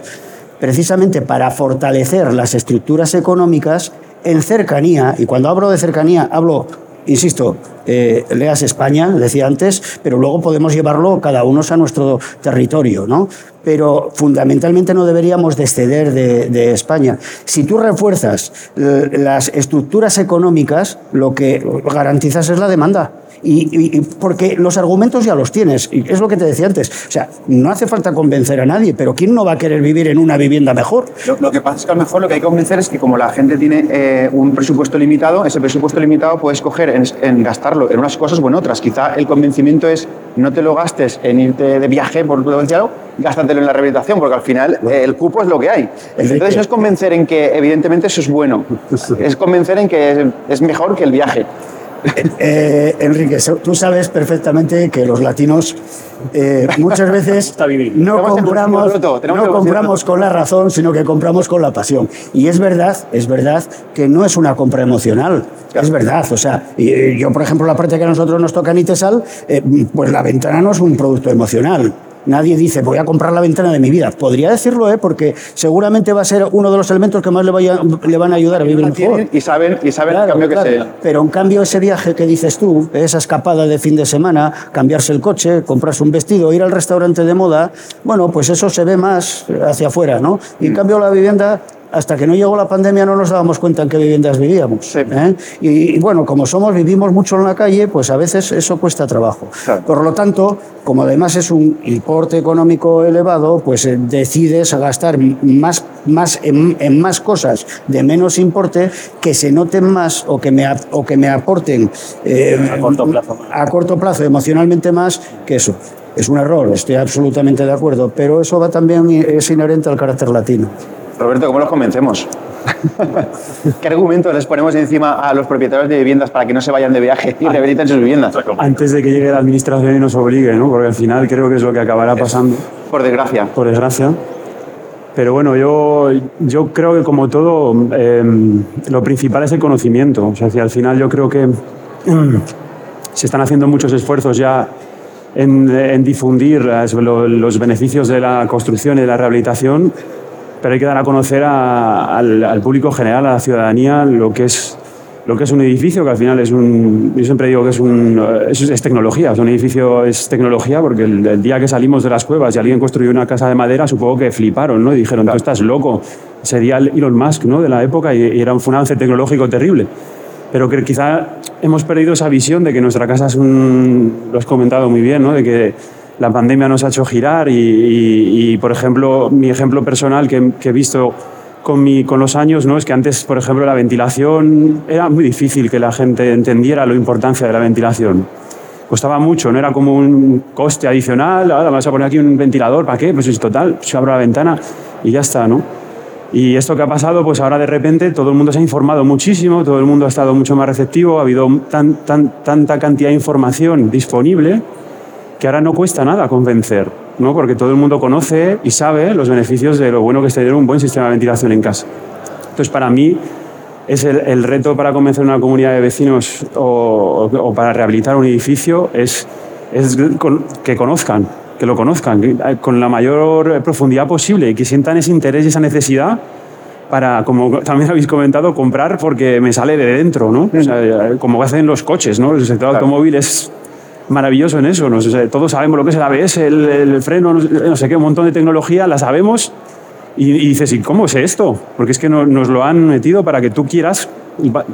precisamente para fortalecer las estructuras económicas en cercanía, y cuando hablo de cercanía hablo insisto, eh, leas España, decía antes, pero luego podemos llevarlo cada uno a nuestro territorio, ¿no? Pero fundamentalmente no deberíamos de exceder de, de España. Si tú refuerzas eh, las estructuras económicas, lo que garantizas es la demanda. Y, porque los argumentos ya los tienes. Y es lo que te decía antes. O sea, no hace falta convencer a nadie, pero ¿quién no va a querer vivir en una vivienda mejor? Lo, lo que pasa es que a lo mejor lo que hay que convencer es que como la gente tiene eh, un presupuesto limitado, ese presupuesto limitado puedes coger en, en gastarlo en unas cosas o en otras. Quizá el convencimiento es no te lo gastes en irte de viaje, por lo sea, gástatelo en la rehabilitación, porque al final eh, el cupo es lo que hay. Entonces no es convencer en que evidentemente eso es bueno, <laughs> es convencer en que es, es mejor que el viaje. Eh, Enrique, so- tú sabes perfectamente que los latinos eh, muchas veces <laughs> no compramos, no compramos con la razón, sino que compramos con la pasión. Y es verdad, es verdad que no es una compra emocional. Es verdad, o sea, eh, yo por ejemplo la parte que a nosotros nos toca en Itesal, eh, pues la ventana no es un producto emocional. Nadie dice, voy a comprar la ventana de mi vida. Podría decirlo, ¿eh? porque seguramente va a ser uno de los elementos que más le, vaya- le van a ayudar a vivir mejor. y saben, y saben Claro, el cambio claro. que se... Pero en cambio ese viaje que dices tú, esa escapada de fin de semana, cambiarse el coche, comprarse un vestido, ir al restaurante de moda, bueno, pues eso se ve más hacia afuera, ¿no? Y en cambio la vivienda, hasta que no llegó la pandemia no nos dábamos cuenta en qué viviendas vivíamos. Sí. ¿eh? Y, y, bueno, como somos, vivimos mucho en la calle, pues a veces eso cuesta trabajo. Claro. Por lo tanto, como además es un importe económico elevado, pues eh, decides gastar más, más en, en más cosas de menos importe que se noten más o que me, o que me aporten eh, A corto plazo. a corto plazo emocionalmente más que eso. Es un error, estoy absolutamente de acuerdo, pero eso va también es inherente al carácter latino. Roberto, ¿cómo los convencemos? <laughs> ¿Qué argumentos les ponemos encima a los propietarios de viviendas para que no se vayan de viaje y rehabiliten sus viviendas? Antes de que llegue la administración y nos obligue, ¿no? Porque al final creo que es lo que acabará pasando, Por desgracia. por desgracia. Pero bueno, yo, yo creo que como todo, eh, lo principal es el conocimiento. O sea, si al final yo creo que mm, se están haciendo muchos esfuerzos ya en, en difundir lo- los beneficios de la construcción y de la rehabilitación, pero hay que dar a conocer a- al, al público general, a la ciudadanía, lo que es lo que es un edificio, que al final es un. Yo siempre digo que es, un, es, es tecnología. O sea, un edificio es tecnología porque el, el día que salimos de las cuevas y alguien construyó una casa de madera, supongo que fliparon, ¿no? Y dijeron, tú estás loco. Sería el Elon Musk, ¿no? De la época y, y era un avance tecnológico terrible. Pero que quizá hemos perdido esa visión de que nuestra casa es un. Lo has comentado muy bien, ¿no? De que la pandemia nos ha hecho girar y, por ejemplo, mi ejemplo personal que, he visto con, los años, ¿no? Es que antes, por ejemplo, la ventilación era muy difícil que la gente entendiera la importancia de la ventilación. Costaba mucho, no era como un coste adicional, ahora vamos a poner aquí un ventilador, ¿para qué? Pues es total, se abre la ventana y ya está, ¿no? Y esto que ha pasado, pues ahora de repente todo el mundo se ha informado muchísimo, todo el mundo ha estado mucho más receptivo, ha habido tan, tan, tanta cantidad de información disponible que ahora no cuesta nada convencer, ¿no? porque todo el mundo conoce y sabe los beneficios de lo bueno que es tener un buen sistema de ventilación en casa. Entonces, para mí, es el, el reto para convencer a una comunidad de vecinos o, o- o para rehabilitar un edificio es, es con- que conozcan, que lo conozcan que- eh, con la mayor profundidad posible y que sientan ese interés y esa necesidad para, como también habéis comentado, comprar porque me sale de dentro, ¿no? O sea, como hacen los coches, ¿no? El sector automóvil es maravilloso en eso. ¿no? O sea, todos sabemos lo que es el ABS, el, el freno, no sé, qué, un montón de tecnología, la sabemos. Y, y dices, ¿y cómo es esto? Porque es que no- nos lo han metido para que tú quieras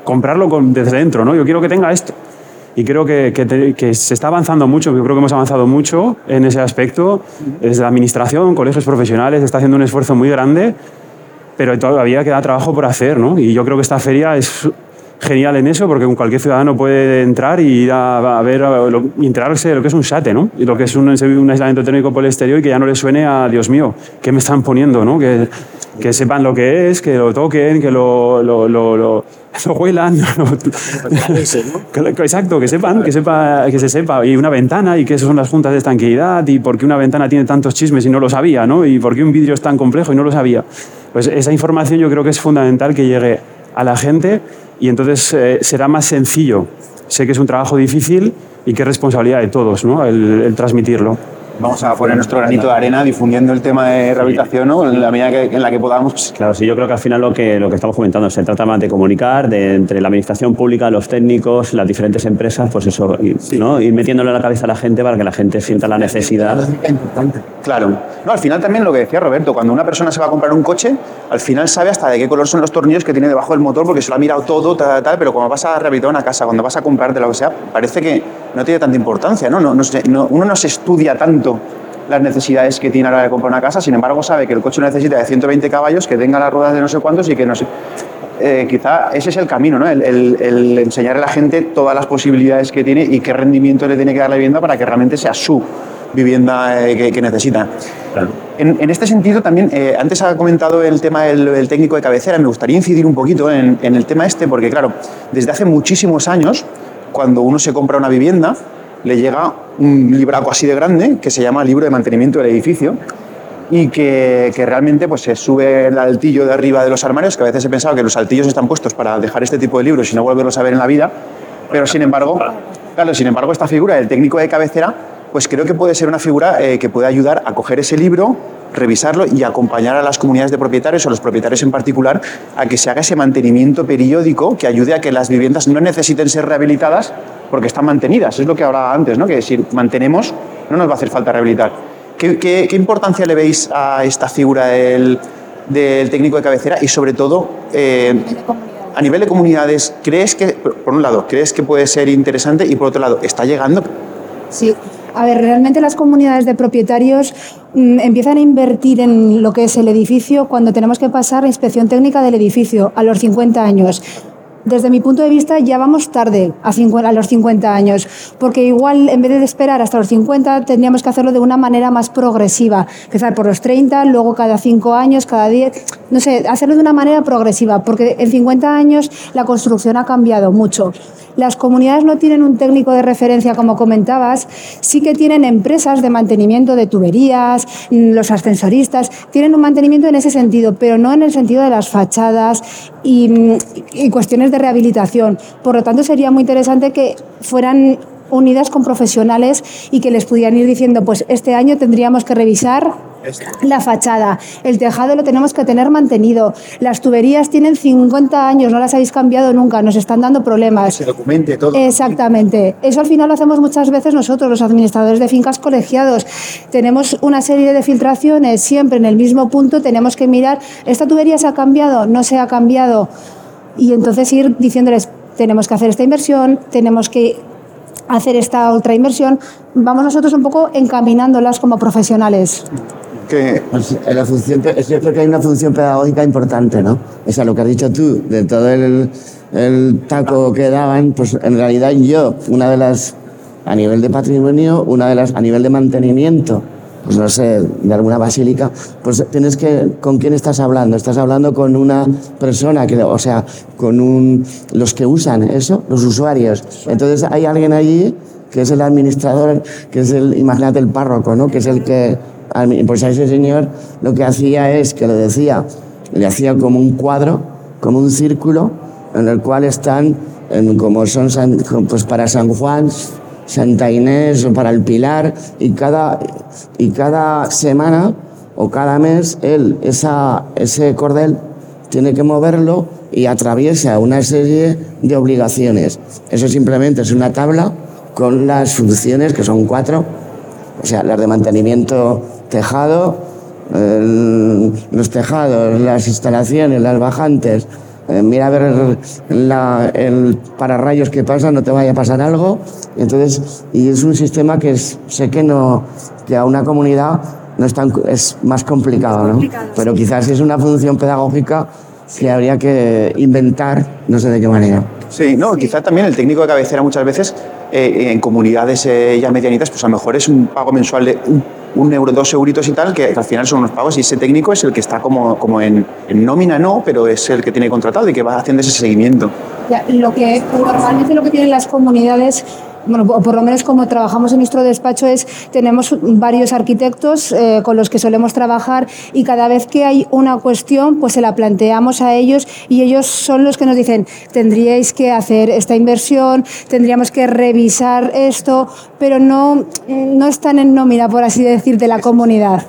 comprarlo con- desde dentro, ¿no? Yo quiero que tenga esto. Y creo que, que te- que se está avanzando mucho, yo creo que hemos avanzado mucho en ese aspecto. Desde la administración, colegios profesionales, está haciendo un esfuerzo muy grande, pero todavía queda trabajo por hacer, ¿no? Y yo creo que esta feria es genial en eso, porque cualquier ciudadano puede entrar y ir a, a ver, a lo- enterarse de lo que es un SATE, ¿no? Y lo que es un, un aislamiento térmico por el exterior y que ya no le suene a, Dios mío, ¿qué me están poniendo, no? Que, que sepan lo que es, que lo toquen, que lo, lo, lo, lo- <laughs> huelan. <laughs> <laughs> Exacto, que sepan, que, sepa, que se sepa. Y una ventana, y que esas son las juntas de estanqueidad, y por qué una ventana tiene tantos chismes y no lo sabía, ¿no? Y por qué un vidrio es tan complejo y no lo sabía. Pues esa información yo creo que es fundamental que llegue a la gente y entonces eh, será más sencillo. Sé que es un trabajo difícil y que es responsabilidad de todos, ¿no? El, el transmitirlo. Vamos a poner nuestro granito de arena difundiendo el tema de rehabilitación ¿no? en la medida que, en la que podamos. Claro, sí, yo creo que al final lo que, lo que estamos comentando se trata más de comunicar de, entre la administración pública, los técnicos, las diferentes empresas, pues eso, y, ¿no? ir metiéndole a la cabeza a la gente para que la gente sienta la necesidad. Claro. No, al final también lo que decía Roberto, cuando una persona se va a comprar un coche, al final sabe hasta de qué color son los tornillos que tiene debajo del motor porque se lo ha mirado todo, tal, tal, pero cuando vas a rehabilitar una casa, cuando vas a comprarte lo que sea, parece que no tiene tanta importancia, ¿no? No, no uno no se estudia tanto las necesidades que tiene a la hora de comprar una casa, sin embargo sabe que el coche necesita de 120 caballos, que tenga las ruedas de no sé cuántos y que no sé... Eh, quizá ese es el camino, ¿no? El, el- el enseñar a la gente todas las posibilidades que tiene y qué rendimiento le tiene que dar la vivienda para que realmente sea su vivienda eh, que, que necesita. En, en este sentido, también, eh, antes ha comentado el tema del, del técnico de cabecera, me gustaría incidir un poquito en, en el tema este, porque claro, desde hace muchísimos años, cuando uno se compra una vivienda, le llega un libraco así de grande que se llama Libro de Mantenimiento del Edificio y que, que realmente pues, se sube el altillo de arriba de los armarios, que a veces he pensado que los altillos están puestos para dejar este tipo de libros y no volverlos a ver en la vida, pero sin embargo, claro, sin embargo esta figura del técnico de cabecera, pues creo que puede ser una figura eh, que puede ayudar a coger ese libro, revisarlo y acompañar a las comunidades de propietarios o los propietarios en particular a que se haga ese mantenimiento periódico que ayude a que las viviendas no necesiten ser rehabilitadas porque están mantenidas. Es lo que hablaba antes, ¿no? que si mantenemos no nos va a hacer falta rehabilitar. ¿Qué, qué- importancia le veis a esta figura del, técnico de cabecera y sobre todo eh, a nivel de comunidades? ¿Crees que, por un lado, crees que puede ser interesante y por otro lado, está llegando? Sí. A ver, realmente las comunidades de propietarios mm, empiezan a invertir en lo que es el edificio cuando tenemos que pasar la inspección técnica del edificio a los 50 años. Desde mi punto de vista ya vamos tarde a, a los 50 años, porque igual en vez de esperar hasta los 50 tendríamos que hacerlo de una manera más progresiva, empezar por los 30, luego cada 5 años, cada 10, no sé, hacerlo de una manera progresiva, porque en 50 años la construcción ha cambiado mucho. Las comunidades no tienen un técnico de referencia, como comentabas, sí que tienen empresas de mantenimiento de tuberías, mm, los ascensoristas, tienen un mantenimiento en ese sentido, pero no en el sentido de las fachadas y, mm, y cuestiones de rehabilitación. Por lo tanto, sería muy interesante que fueran unidas con profesionales y que les pudieran ir diciendo, pues este año tendríamos que revisar la fachada, el tejado lo tenemos que tener mantenido, las tuberías tienen 50 años, no las habéis cambiado nunca, nos están dando problemas. Se documente todo. Exactamente. Eso al final lo hacemos muchas veces nosotros, los administradores de fincas colegiados. Tenemos una serie de filtraciones siempre en el mismo punto, tenemos que mirar, ¿esta tubería se ha cambiado? ¿No se ha cambiado? Y entonces ir diciéndoles, tenemos que hacer esta inversión, tenemos que hacer esta otra inversión. Vamos nosotros un poco encaminándolas como profesionales. Que, Pues, la función, yo creo que hay una función pedagógica importante, ¿no? O sea, lo que has dicho tú, de todo el, el taco que daban, pues en realidad yo, una de las, a nivel de patrimonio, una de las, a nivel de mantenimiento, pues no sé, de alguna basílica, pues tienes que, ¿con quién estás hablando? Estás hablando con una persona, que, o sea, con un, los que usan eso, los usuarios. Entonces hay alguien allí que es el administrador, que es el, imagínate el párroco, ¿no? Que es el que, pues a ese señor lo que hacía es que le decía, le hacía como un cuadro, como un círculo, en el cual están, en- como son pues para San Juan, Santa Inés o para el Pilar, y cada, y cada semana o cada mes él, ese cordel, tiene que moverlo y atraviesa una serie de obligaciones. Eso simplemente es una tabla con las funciones, que son cuatro, o sea, las de mantenimiento tejado, los tejados, las instalaciones, las bajantes. Eh, mira a ver la- el pararrayos que pasa, no te vaya a pasar algo. Entonces, y es un sistema que es- sé que no, que a una comunidad no es, tan, es más complicado, ¿no? Pero quizás es una función pedagógica que habría que inventar, no sé de qué manera. Sí, no, quizá también el técnico de cabecera muchas veces eh, en comunidades eh, ya medianitas, pues a lo mejor es un pago mensual de un, un euro, dos euritos y tal, que al final son unos pagos y ese técnico es el que está como, como en, en nómina, no, pero es el que tiene contratado y que va haciendo ese seguimiento. Lo que normalmente lo que tienen las comunidades bueno, o por lo menos como trabajamos en nuestro despacho es tenemos varios arquitectos eh, con los que solemos trabajar y cada vez que hay una cuestión pues se la planteamos a ellos y ellos son los que nos dicen tendríais que hacer esta inversión tendríamos que revisar esto pero no no están en nómina por así decir de la comunidad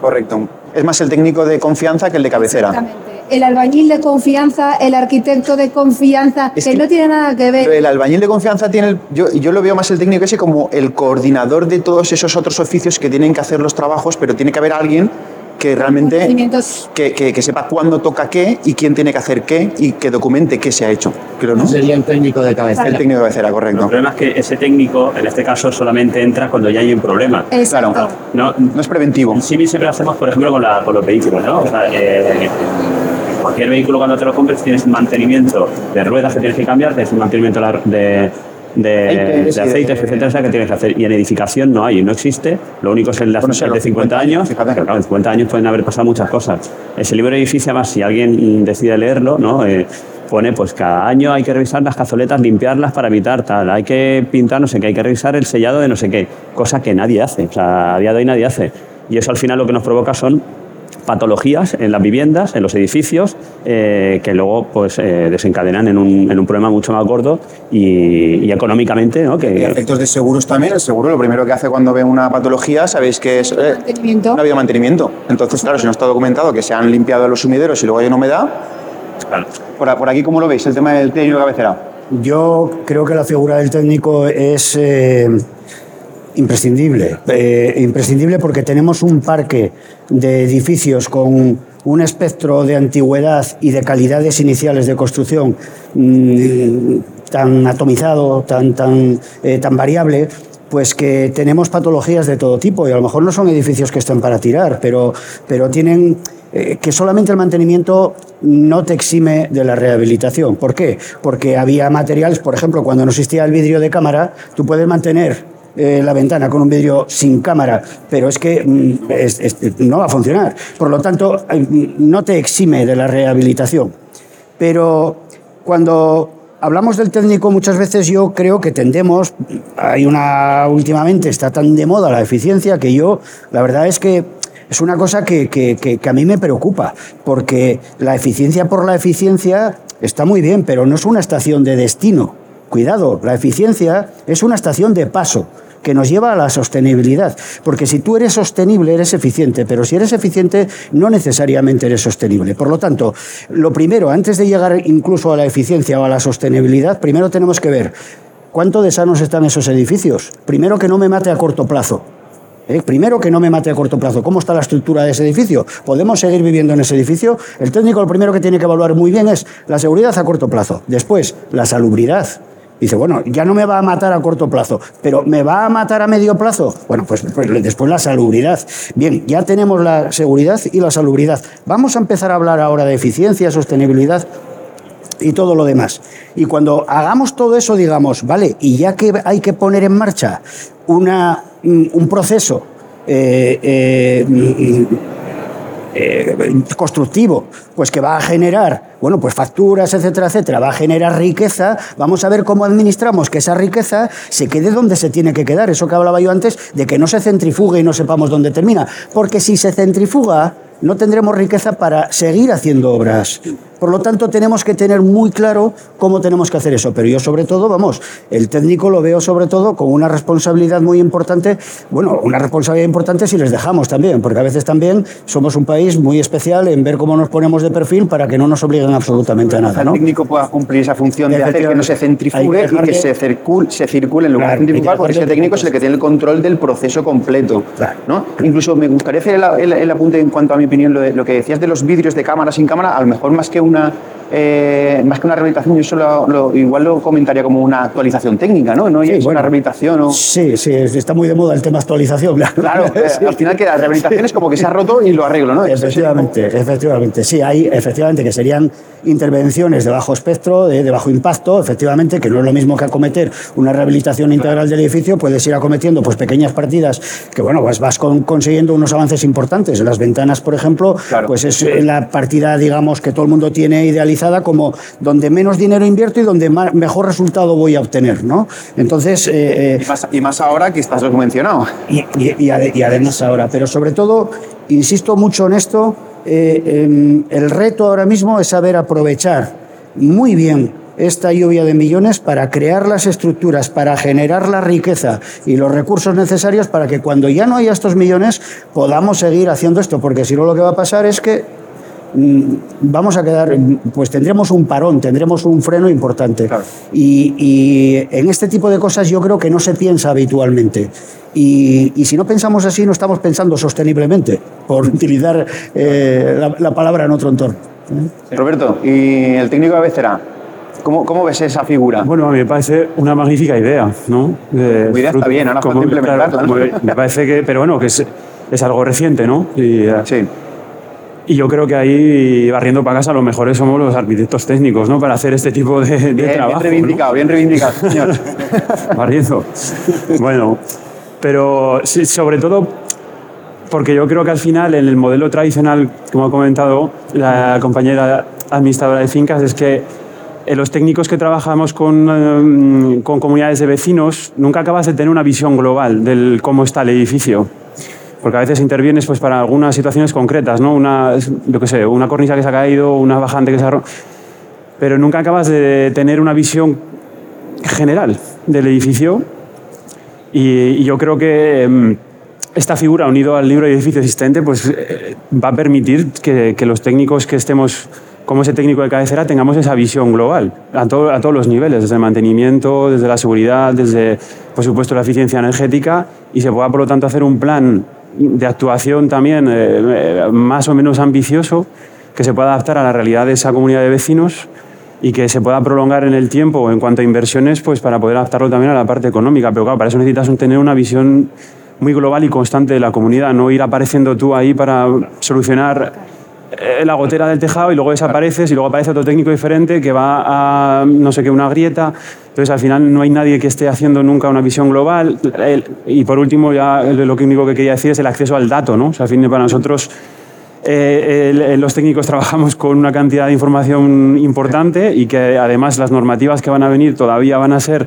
Correcto. Es más el técnico de confianza que el de cabecera. Exactamente. El albañil de confianza el arquitecto de confianza Es que, que- no tiene nada que ver el albañil de confianza tiene, el- yo, yo lo veo más el técnico ese como el coordinador de todos esos otros oficios que tienen que hacer los trabajos, pero tiene que haber alguien que realmente que, que- que sepa cuándo toca qué y quién tiene que hacer qué y que documente qué se ha hecho, creo, ¿no? Sería el técnico de cabecera. El técnico de cabecera, El correcto. problema es que ese técnico, en este caso, solamente entra cuando ya hay un problema. Exacto. Claro. No, No es preventivo. En símil siempre lo hacemos, por ejemplo, con, la- con los vehículos, ¿no? O sea, eh, cualquier vehículo cuando te lo compres tienes un mantenimiento de ruedas que tienes que cambiar, tienes un mantenimiento de, de, de, Aceites de de- aceites, etcétera, que tienes que hacer. Y en edificación no hay, no existe. Lo único es en las Bueno, de los 50 años. fíjate. Pero claro, en 50 años pueden haber pasado muchas cosas. Ese libro de edificio, además, si alguien decide leerlo, ¿no? Eh, pone pues cada año hay que revisar las cazoletas, limpiarlas para evitar tal, hay que pintar no sé qué, hay que revisar el sellado de no sé qué, cosa que nadie hace, o sea, a día de hoy nadie hace. Y eso al final lo que nos provoca son patologías en las viviendas, en los edificios, eh, que luego pues eh, desencadenan en un, en un problema mucho más gordo y, y económicamente, ¿no? Y Que, efectos de seguros también. El seguro lo primero que hace cuando ve una patología, sabéis que es eh, Mantenimiento. no ha habido mantenimiento. Entonces, claro, si no está documentado que se han limpiado los sumideros y luego hay una humedad, claro, por, aquí, ¿cómo lo veis? El tema del técnico de cabecera. Yo creo que la figura del técnico es eh, imprescindible. Eh, imprescindible porque tenemos un parque de edificios con un espectro de antigüedad y de calidades iniciales de construcción mm, tan atomizado, tan, tan, eh, tan variable, pues que tenemos patologías de todo tipo y a lo mejor no son edificios que estén para tirar, pero, pero tienen eh, que solamente el mantenimiento no te exime de la rehabilitación. ¿Por qué? Porque había materiales, por ejemplo, cuando no existía el vidrio de cámara, tú puedes mantener eh, la ventana con un vidrio sin cámara, pero es que mm, es- es- no va a funcionar. Por lo tanto, no te exime de la rehabilitación. Pero cuando hablamos del técnico, muchas veces yo creo que tendemos, hay una, últimamente está tan de moda la eficiencia que yo, la verdad es que es una cosa que, que- que- que a mí me preocupa, porque la eficiencia por la eficiencia está muy bien, pero no es una estación de destino. Cuidado, la eficiencia es una estación de paso que nos lleva a la sostenibilidad. Porque si tú eres sostenible, eres eficiente, pero si eres eficiente, no necesariamente eres sostenible. Por lo tanto, lo primero, antes de llegar incluso a la eficiencia o a la sostenibilidad, primero tenemos que ver cuánto de sanos están esos edificios. Primero que no me mate a corto plazo. ¿eh? Primero que no me mate a corto plazo. ¿Cómo está la estructura de ese edificio? ¿Podemos seguir viviendo en ese edificio? El técnico lo primero que tiene que evaluar muy bien es la seguridad a corto plazo. Después, la salubridad. Dice, bueno, ya no me va a matar a corto plazo, pero ¿me va a matar a medio plazo? Bueno, pues, pues después la salubridad. Bien, ya tenemos la seguridad y la salubridad. Vamos a empezar a hablar ahora de eficiencia, sostenibilidad y todo lo demás. Y cuando hagamos todo eso, digamos, vale, y ya que hay que poner en marcha una, mm, un proceso eh, eh, mm, eh, constructivo, pues que va a generar, bueno, pues facturas, etcétera, etcétera, va a generar riqueza, vamos a ver cómo administramos que esa riqueza se quede donde se tiene que quedar, eso que hablaba yo antes, de que no se centrifugue y no sepamos dónde termina, porque si se centrifuga, no tendremos riqueza para seguir haciendo obras. Por lo tanto, tenemos que tener muy claro cómo tenemos que hacer eso. Pero yo, sobre todo, vamos, el técnico lo veo sobre todo con una responsabilidad muy importante. Bueno, una responsabilidad importante si les dejamos también, porque a veces también somos un país muy especial en ver cómo nos ponemos de perfil para que no nos obliguen absolutamente a nada. el ¿no? técnico pueda cumplir esa función de hacer que no se Hay que centrifugue y que se, circule, se circule en lugar Claro, de centrifugar, porque ese técnico es el que tiene el control del proceso completo. Claro. ¿no? Incluso me gustaría hacer el, el- el apunte en cuanto a mi opinión, lo, de- lo que decías de los vidrios de cámara sin cámara, a lo mejor más que una eh, más que una rehabilitación, yo solo lo- igual lo comentaría como una actualización técnica, ¿no? No Sí, es bueno. una rehabilitación o... Sí, sí, está muy de moda el tema actualización. Claro, <laughs> eh, Sí. al final que la rehabilitación es como que se ha roto y lo arreglo, ¿no? Efectivamente, efectivamente. Sí, hay efectivamente que serían intervenciones de bajo espectro, de, de bajo impacto, efectivamente, que no es lo mismo que acometer una rehabilitación integral del edificio, puedes ir acometiendo pues pequeñas partidas que bueno, pues vas con- consiguiendo unos avances importantes. Las ventanas, por ejemplo, Claro. pues es la partida, digamos, que todo el mundo tiene idealizada como donde menos dinero invierto y donde mejor resultado voy a obtener, ¿no? Entonces, eh, eh, Y más, y más ahora que estás mencionado. y, y- y ade- y además ahora, pero sobre todo, insisto mucho en esto, eh, em, el reto ahora mismo es saber aprovechar muy bien esta lluvia de millones para crear las estructuras, para generar la riqueza y los recursos necesarios para que cuando ya no haya estos millones podamos seguir haciendo esto, porque si no lo que va a pasar es que vamos a quedar, pues tendremos un parón, tendremos un freno importante. Y, y en este tipo de cosas yo creo que no se piensa habitualmente. Y, y si no pensamos así, no estamos pensando sosteniblemente, por <laughs> utilizar eh, la, la palabra en otro entorno. ¿eh? Roberto, ¿y el técnico de cabecera? ¿Cómo, cómo ves esa figura? Bueno, a mí me parece una magnífica idea, ¿no? Como idea está bien, ahora falta implementarla, ¿no? como- me parece que, pero bueno, que es, es algo reciente, ¿no? Y, eh, Sí. Y yo creo que ahí, barriendo para casa, los mejores somos los arquitectos técnicos, ¿no? Para hacer este tipo de, de Bien, trabajo. bien ¿no? reivindicado, bien reivindicado, señor. <laughs> barriendo. Bueno, pero sobre todo porque yo creo que al final en el modelo tradicional, como ha comentado la compañera administradora de fincas, es que eh, los técnicos que trabajamos con, eh, con comunidades de vecinos nunca acabas de tener una visión global del cómo está el edificio. Porque a veces intervienes pues, para algunas situaciones concretas, ¿no? Una, yo qué sé, una cornisa que se ha caído, una bajante que se ha... ro- Pero nunca acabas de tener una visión general del edificio y, y yo creo que em, esta figura, unido al libro de edificio existente, pues eh, va a permitir que, que los técnicos que estemos como ese técnico de cabecera tengamos esa visión global a, to- a todos los niveles, desde el mantenimiento, desde la seguridad, desde, por supuesto, la eficiencia energética y se pueda, por lo tanto, hacer un plan de actuación también eh, eh, más o menos ambicioso que se pueda adaptar a la realidad de esa comunidad de vecinos y que se pueda prolongar en el tiempo en cuanto a inversiones, pues para poder adaptarlo también a la parte económica. Pero claro, para eso necesitas tener una visión muy global y constante de la comunidad, no ir apareciendo tú ahí para solucionar la gotera del tejado y luego desapareces y luego aparece otro técnico diferente que va a no sé qué, una grieta. Entonces al final no hay nadie que esté haciendo nunca una visión global. El- y por último, ya lo que único que quería decir es el acceso al dato. ¿no? O sea, al fin, para nosotros eh, el- el- los técnicos trabajamos con una cantidad de información importante y que además las normativas que van a venir todavía van a ser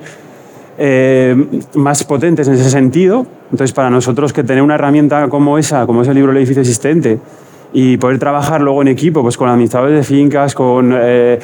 eh, más potentes en ese sentido. Entonces, para nosotros que tener una herramienta como esa, como es el libro del edificio existente, y poder trabajar luego en equipo, pues con administradores de fincas, con eh,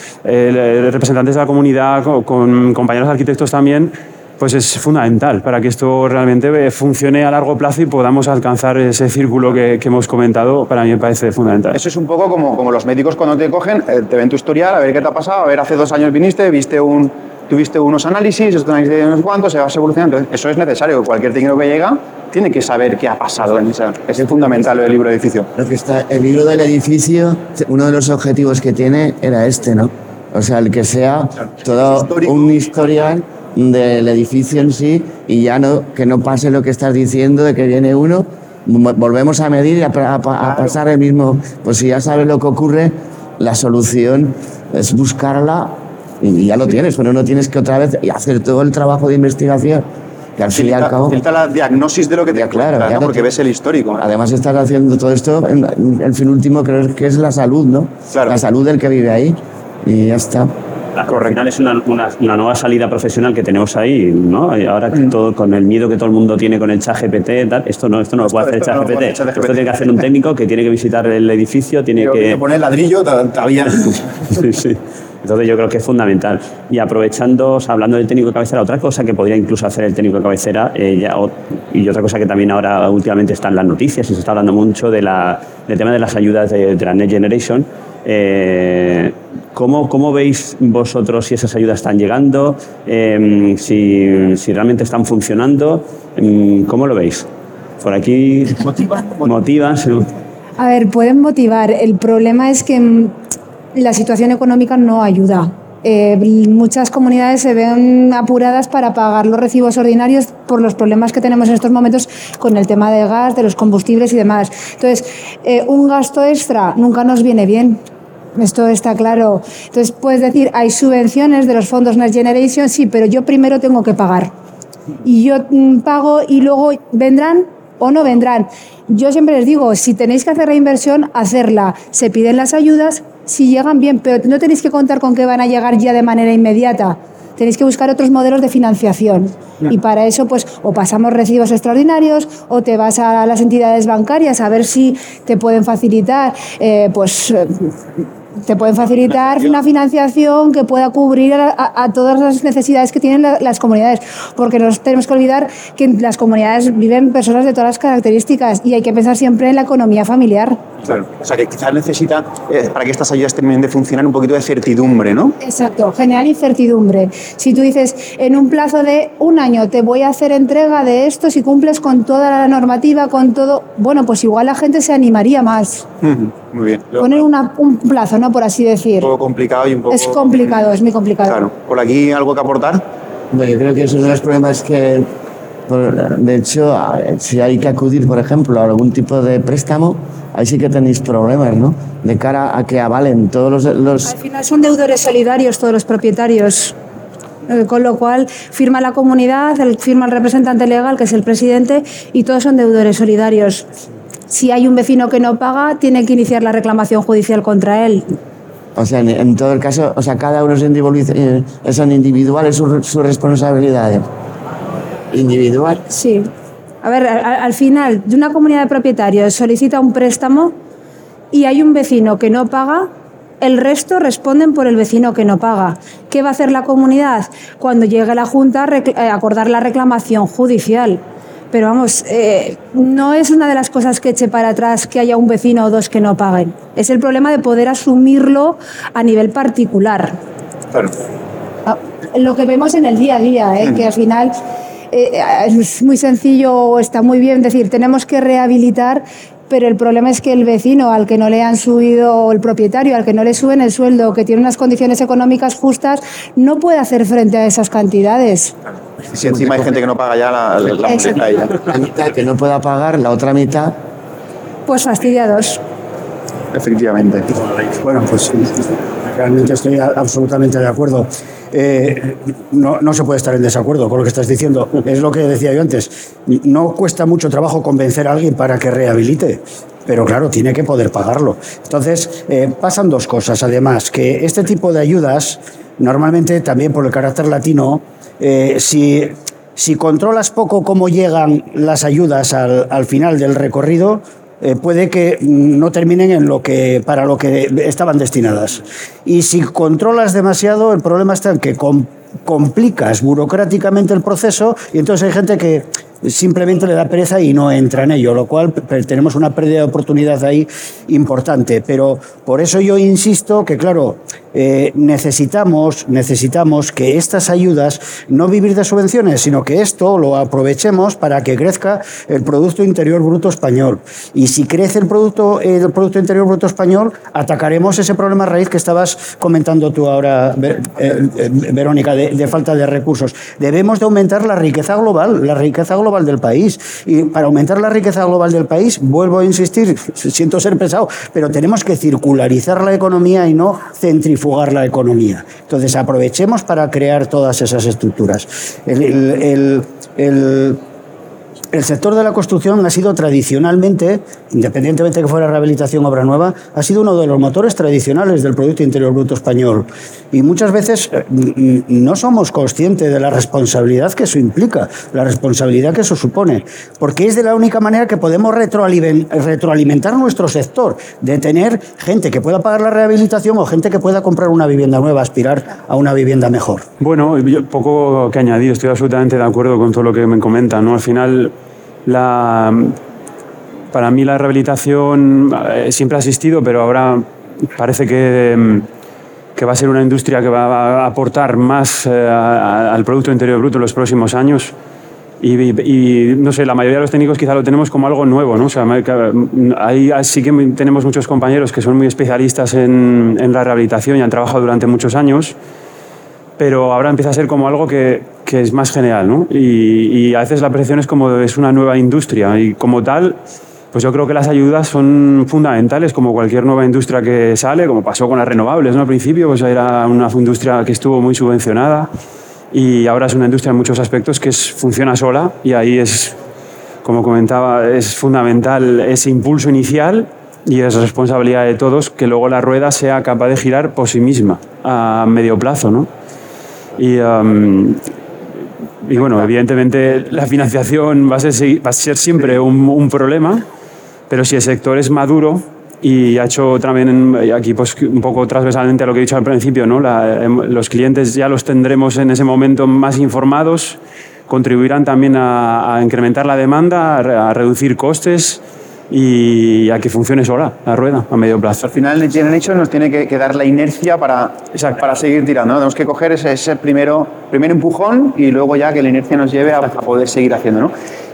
representantes de la comunidad, con, compañeros arquitectos también, pues es fundamental para que esto realmente eh, funcione a largo plazo y podamos alcanzar ese círculo que, que hemos comentado. Para mí me parece fundamental. Eso es un poco como, como los médicos cuando te cogen, eh, te ven tu historial, a ver qué te ha pasado, a ver, hace dos años viniste, viste un, tuviste unos análisis, estos análisis de unos cuantos, se va evolucionando. Eso es necesario, cualquier técnico que llega tiene que saber qué ha pasado en esa. Es fundamental el libro de edificio. Lo que está, el libro del edificio, uno de los objetivos que tiene era este, ¿no? O sea, el que sea todo Histórico. un historial del edificio en sí y ya no que no pase lo que estás diciendo de que viene uno, mo- volvemos a medir y a, a a pasar el mismo. Pues si ya sabes lo que ocurre, la solución es buscarla y ya lo tienes, pero no tienes que otra vez hacer todo el trabajo de investigación. Que al fin y al cabo. facilita la diagnosis de lo que te Ya, claro, porque te- ves el histórico. Además estás haciendo todo esto, en, en el fin último creo que es la salud, ¿no? Claro. La salud del que vive ahí. Y ya está. Al final es una, una- una nueva salida profesional que tenemos ahí, ¿no? Ahora que todo, con el miedo que todo el mundo tiene con el chat GPT, tal, esto no, esto no lo puede hacer el chat GPT. Esto tiene que hacer un técnico que tiene que visitar el edificio, tiene que... que poner ladrillo todavía. <laughs> Sí, sí. Entonces yo creo que es fundamental. Y aprovechando, o sea, hablando del técnico de cabecera, otra cosa que podría incluso hacer el técnico de cabecera, eh, ya, o- y otra cosa que también ahora últimamente está en las noticias y se está hablando mucho de la, del tema de las ayudas de, de la Next Generation. Eh, ¿cómo, ¿Cómo veis vosotros si esas ayudas están llegando? Eh, si, si realmente están funcionando? Mm, ¿Cómo lo veis? Por aquí motivan. sí. A ver, pueden motivar. El problema es que mm, la situación económica no ayuda. Eh, muchas comunidades se ven apuradas para pagar los recibos ordinarios por los problemas que tenemos en estos momentos con el tema del gas, de los combustibles y demás. Entonces, eh, un gasto extra nunca nos viene bien. Esto está claro. Entonces, puedes decir, hay subvenciones de los fondos Next Generation, sí, pero yo primero tengo que pagar y yo mm, pago y luego vendrán o no vendrán. Yo siempre les digo, si tenéis que hacer la inversión, hacerla. Se piden las ayudas, si llegan bien, pero no tenéis que contar con que van a llegar ya de manera inmediata. Tenéis que buscar otros modelos de financiación. Y para eso, pues, o pasamos recibos extraordinarios, o te vas a las entidades bancarias a ver si te pueden facilitar, eh, pues, eh, te pueden facilitar una financiación que pueda cubrir a, a todas las necesidades que tienen la- las comunidades, porque no tenemos que olvidar que en las comunidades viven personas de todas las características y hay que pensar siempre en la economía familiar. Claro. O sea, que quizás necesita, eh, para que estas ayudas terminen de funcionar, un poquito de certidumbre, ¿no? Exacto, generar incertidumbre. Si tú dices, en un plazo de un año te voy a hacer entrega de esto, si cumples con toda la normativa, con todo, bueno, pues igual la gente se animaría más. Ujú, Muy bien. Lo- Poner una- un plazo, ¿no? Por así decir. Un poco complicado y un poco... Es complicado, es muy complicado. Claro. ¿Por aquí algo que aportar? Bueno, yo creo que esos son los problemas que, de hecho, si hay que acudir, por ejemplo, a algún tipo de préstamo, ahí sí que tenéis problemas, ¿no? De cara a que avalen todos los... los Al final son deudores solidarios todos los propietarios. Eh, Con lo cual firma la comunidad, firma el representante legal, que es el presidente, y todos son deudores solidarios. Si hay un vecino que no paga, tiene que iniciar la reclamación judicial contra él. o sea, en, en todo el caso, o sea, cada uno es individual, eh, son individuales sus sus responsabilidades. Individual. Sí. A ver, al, al final, de una comunidad de propietarios solicita un préstamo y hay un vecino que no paga, el resto responden por el vecino que no paga. ¿Qué va a hacer la comunidad? Cuando llegue la Junta, eh, acordar la reclamación judicial. Pero vamos, eh, no es una de las cosas que eche para atrás que haya un vecino o dos que no paguen. Es el problema de poder asumirlo a nivel particular. Claro. Ah, Lo que vemos en el día a día, ¿eh? que al final eh, es muy sencillo está muy bien decir, tenemos que rehabilitar, pero el problema es que el vecino al que no le han subido, o el propietario al que no le suben el sueldo, que tiene unas condiciones económicas justas, no puede hacer frente a esas cantidades. Si encima hay gente que no paga ya la, la, la ella. La mitad que no pueda pagar, la otra mitad Pues fastidiados. Efectivamente. Bueno, pues sí, realmente estoy absolutamente de acuerdo. Eh, no, no se puede estar en desacuerdo con lo que estás diciendo. Es lo que decía yo antes. No cuesta mucho trabajo convencer a alguien para que rehabilite. Pero claro, tiene que poder pagarlo. Entonces, eh, pasan dos cosas. Además, que este tipo de ayudas, normalmente también por el carácter latino, eh, si, si controlas poco cómo llegan las ayudas al, al final del recorrido, eh, puede que no terminen en lo que para lo que estaban destinadas. Y si controlas demasiado, el problema está en que com- complicas burocráticamente el proceso y entonces hay gente que simplemente le da pereza y no entra en ello, lo cual tenemos una pérdida de oportunidad ahí importante. Pero por eso yo insisto que, claro, eh, necesitamos, necesitamos que estas ayudas no vivir de subvenciones, sino que esto lo aprovechemos para que crezca el Producto Interior Bruto español. Y si crece el Producto, el producto Interior Bruto español, atacaremos ese problema raíz que estabas comentando tú ahora, eh, eh, Verónica, de, de falta de recursos. Debemos de aumentar la riqueza global, la riqueza global del país. Y para aumentar la riqueza global del país, vuelvo a insistir, siento ser pesado, pero tenemos que circularizar la economía y no centrifugar la economía. Entonces, aprovechemos para crear todas esas estructuras. El, el sector de la construcción ha sido tradicionalmente, independientemente de que fuera rehabilitación obra nueva, ha sido uno de los motores tradicionales del Producto Interior Bruto español. Y muchas veces eh, no somos conscientes de la responsabilidad que eso implica, la responsabilidad que eso supone, porque es de la única manera que podemos retroalimentar nuestro sector, de tener gente que pueda pagar la rehabilitación o gente que pueda comprar una vivienda nueva, aspirar a una vivienda mejor. Bueno, poco que añadir, estoy absolutamente de acuerdo con todo lo que me comentan. ¿no? Al final, la, para mí la rehabilitación eh, siempre ha existido, pero ahora parece que, em, que va a ser una industria que va a aportar más eh, a- al Producto Interior Bruto en los próximos años. Y, y- y, no sé, la mayoría de los técnicos quizá lo tenemos como algo nuevo, ¿no? O sea, que- ahí sí que tenemos muchos compañeros que son muy especialistas en, en la rehabilitación y han trabajado durante muchos años pero ahora empieza a ser como algo que, que es más general, ¿no? Y, y a veces la percepción es como es una nueva industria y como tal, pues yo creo que las ayudas son fundamentales, como cualquier nueva industria que sale, como pasó con las renovables, ¿no? Al principio, pues era una industria que estuvo muy subvencionada y ahora es una industria en muchos aspectos que es, funciona sola y ahí es, como comentaba, es fundamental ese impulso inicial y es responsabilidad de todos que luego la rueda sea capaz de girar por sí misma a medio plazo, ¿no? Y, um, y bueno, evidentemente la financiación va a ser, va a ser siempre un, un problema, pero si el sector es maduro y ha hecho también aquí pues un poco transversalmente a lo que he dicho al principio, ¿no? La- em, los clientes ya los tendremos en ese momento más informados, contribuirán también a, a incrementar la demanda, a, a reducir costes y a que funcione sola la rueda a medio plazo. Al final, Next Generation nos tiene que, que dar la inercia para, Exacto. para seguir tirando. ¿no? Tenemos que coger ese, ese primero, primer empujón y luego ya que la inercia nos lleve a, a poder seguir haciendo. ¿no?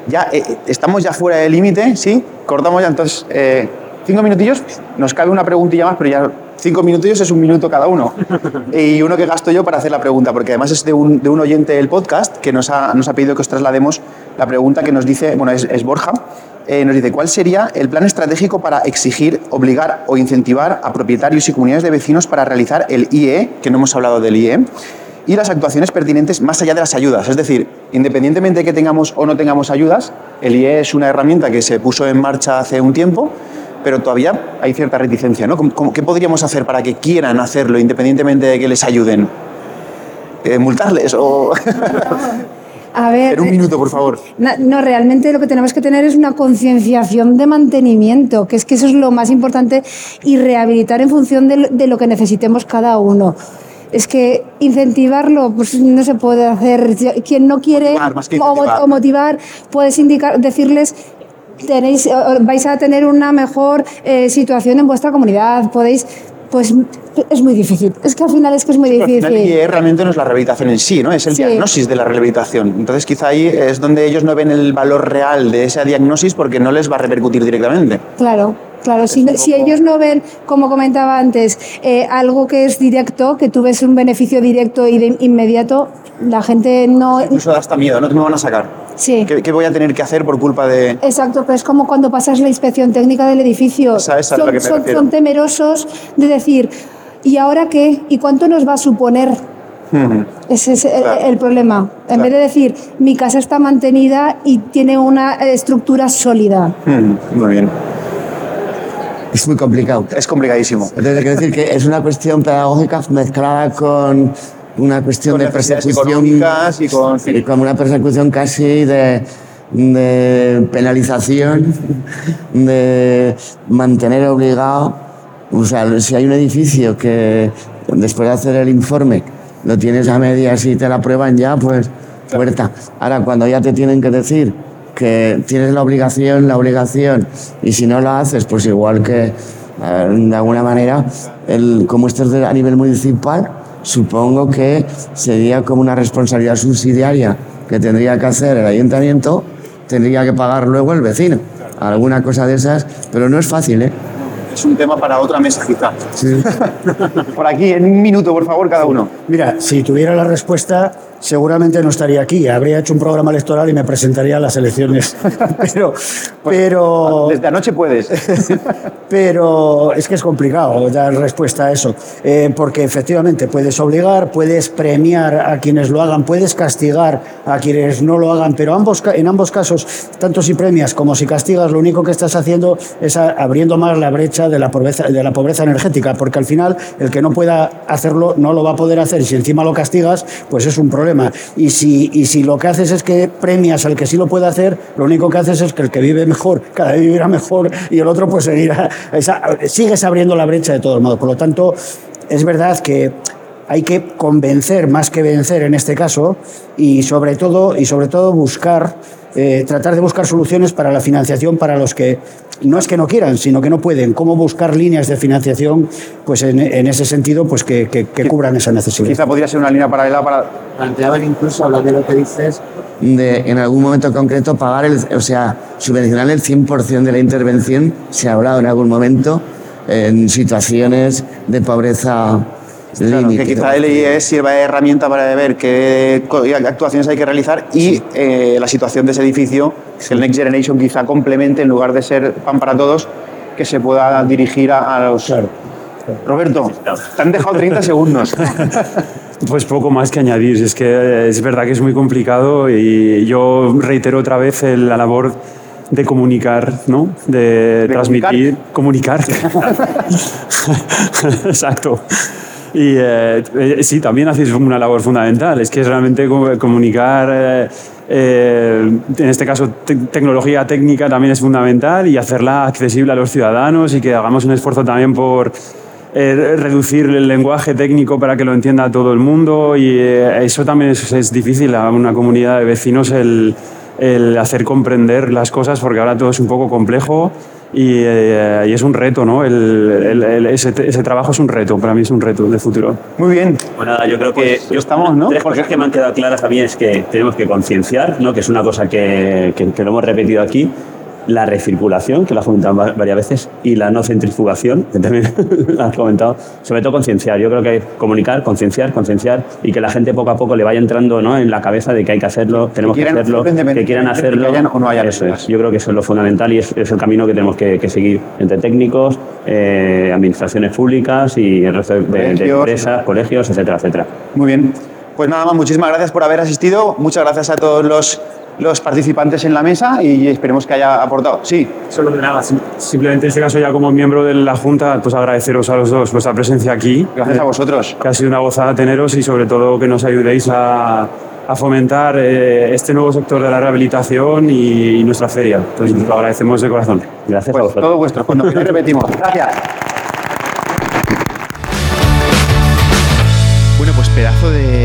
Ya eh, eh, estamos ya fuera del límite, ¿sí? Cortamos ya entonces eh, cinco minutillos. Nos cabe una preguntilla más, pero ya cinco minutillos es un minuto cada uno. <laughs> y uno que gasto yo para hacer la pregunta, porque además es de un, de un oyente del podcast que nos ha, nos ha pedido que os traslademos la pregunta que nos dice, bueno, es, es Borja. Eh, nos dice, ¿cuál sería el plan estratégico para exigir, obligar o incentivar a propietarios y comunidades de vecinos para realizar el IE, que no hemos hablado del IE, y las actuaciones pertinentes más allá de las ayudas? Es decir, independientemente de que tengamos o no tengamos ayudas, el IE es una herramienta que se puso en marcha hace un tiempo, pero todavía hay cierta reticencia. ¿no? ¿Cómo- cómo- ¿Qué podríamos hacer para que quieran hacerlo independientemente de que les ayuden? Eh, ¿Multarles o...? <laughs> A ver, en un minuto, por favor. No, realmente lo que tenemos que tener es una concienciación de mantenimiento, que es que eso es lo más importante, y rehabilitar en función de lo, de lo que necesitemos cada uno. Es que incentivarlo, pues no se puede hacer. Quien no quiere Motivar, más que o, mo- incentivar. o motivar, puedes indicar, decirles tenéis, vais a tener una mejor eh, situación en vuestra comunidad, podéis, pues es muy difícil. Es que al final es que es muy Al difícil. final, el IE realmente no es la rehabilitación en sí, ¿no? Es el Sí. diagnosis de la rehabilitación. Entonces, quizá ahí es donde ellos no ven el valor real de esa diagnosis porque no les va a repercutir directamente. Claro, claro. Si, si ellos no ven, como comentaba antes, eh, algo que es directo, que tú ves un beneficio directo y de inmediato, la gente no. Incluso da hasta miedo, ¿no? ¿Qué me van a sacar? Sí. ¿Qué, qué voy a tener que hacer por culpa de...? Exacto, pero es como cuando pasas la inspección técnica del edificio. Esa- esa es son, la que me son- son temerosos de decir, ¿y ahora qué? ¿Y cuánto nos va a suponer? Ese es el, Claro. el problema. En Claro. vez de decir, mi casa está mantenida y tiene una estructura sólida. Muy bien. Es muy complicado. Es complicadísimo. Entonces, quiero decir que es una cuestión pedagógica mezclada con una cuestión Con de persecución y con... y como una persecución casi de, de penalización, de mantener obligado. O sea, si hay un edificio que después de hacer el informe lo tienes a medias y te la prueban ya, pues puerta. Ahora, cuando ya te tienen que decir que tienes la obligación, la obligación, y si no la haces, pues igual que eh, de alguna manera, el, como esto es de- a nivel municipal, supongo que sería como una responsabilidad subsidiaria que tendría que hacer el ayuntamiento, tendría que pagar luego el vecino. Alguna cosa de esas, pero no es fácil, ¿eh? Es un tema para otra mesa, quizá. Sí. <laughs> Por aquí, en un minuto, por favor, cada uno. Mira, si tuviera la respuesta, seguramente no estaría aquí. Habría hecho un programa electoral y me presentaría a las elecciones. <laughs> Pero, pero, Desde anoche puedes. <laughs> pero es que es complicado dar respuesta a eso. Eh, porque efectivamente puedes obligar, puedes premiar a quienes lo hagan, puedes castigar a quienes no lo hagan. Pero ambos, en ambos casos, tanto si premias como si castigas, lo único que estás haciendo es abriendo más la brecha de la pobreza, de la pobreza energética. Porque al final, el que no pueda hacerlo no lo va a poder hacer. Y si encima lo castigas, pues es un problema. Y si, y si lo que haces es que premias al que sí lo puede hacer, lo único que haces es que el que vive mejor cada vez vivirá mejor y el otro pues seguirá. sigues abriendo la brecha de todos modos. Por lo tanto, es verdad que hay que convencer más que vencer en este caso y sobre todo, y sobre todo buscar, eh, tratar de buscar soluciones para la financiación para los que no es que no quieran, sino que no pueden. Cómo buscar líneas de financiación, pues en, en ese sentido, pues que, que- que cubran esa necesidad. Quizá podría ser una línea paralela para... planteaban incluso, hablando de lo que dices, de en algún momento concreto pagar, el, o sea, subvencionar el 100% de la intervención, se ha hablado en algún momento, en situaciones de pobreza Claro, límite. que quizá el IE sirva de herramienta para ver qué actuaciones hay que realizar y eh, la situación de ese edificio, que el Next Generation quizá complemente, en lugar de ser pan para todos, que se pueda dirigir a, a los... Claro. Roberto, te han dejado 30 <laughs> segundos. <laughs> Pues poco más que añadir. Es que es verdad que es muy complicado y yo reitero otra vez la labor de comunicar, ¿no? De, transmitir, comunicar. <laughs> Exacto. Y eh, sí, también hacéis una labor fundamental. Es que es realmente co- comunicar eh, eh, en este caso tecnología técnica también es fundamental y hacerla accesible a los ciudadanos y que hagamos un esfuerzo también por eh, reducir el lenguaje técnico para que lo entienda todo el mundo y eh, eso también es, difícil a una comunidad de vecinos el hacer comprender las cosas porque ahora todo es un poco complejo eh, y, es un reto, ¿no? ese, trabajo es un reto, para mí es un reto de futuro. Muy bien. Bueno, yo creo que pues estamos, ¿no? Tres cosas que me han quedado claras a mí es que tenemos que concienciar, ¿no? Que es una cosa que, que lo hemos repetido aquí la recirculación, que lo has comentado varias veces, y la no centrifugación, que también <laughs> lo has comentado. Sobre todo concienciar. Yo creo que comunicar, concienciar, concienciar y que la gente poco a poco le vaya entrando ¿no? en la cabeza de que hay que hacerlo, tenemos que, hacerlo, que quieran hacerlo. Que o no haya eso es. Yo creo que eso es lo fundamental y es, el camino que tenemos que, seguir entre técnicos, eh, administraciones públicas y el resto de, empresas, colegios, etcétera, etcétera. Muy bien. Pues nada más, muchísimas gracias por haber asistido. Muchas gracias a todos los los participantes en la mesa y esperemos que haya aportado. Sí. Solo de nada, simplemente en este caso ya como miembro de la Junta, pues agradeceros a los dos vuestra presencia aquí. Gracias a vosotros. Que ha sido una gozada teneros y sobre todo que nos ayudéis a, a fomentar eh, este nuevo sector de la rehabilitación y, nuestra feria. Entonces, lo agradecemos de corazón. Gracias a pues vosotros. Todo vuestro. Cuando repetimos. Gracias. pedazo de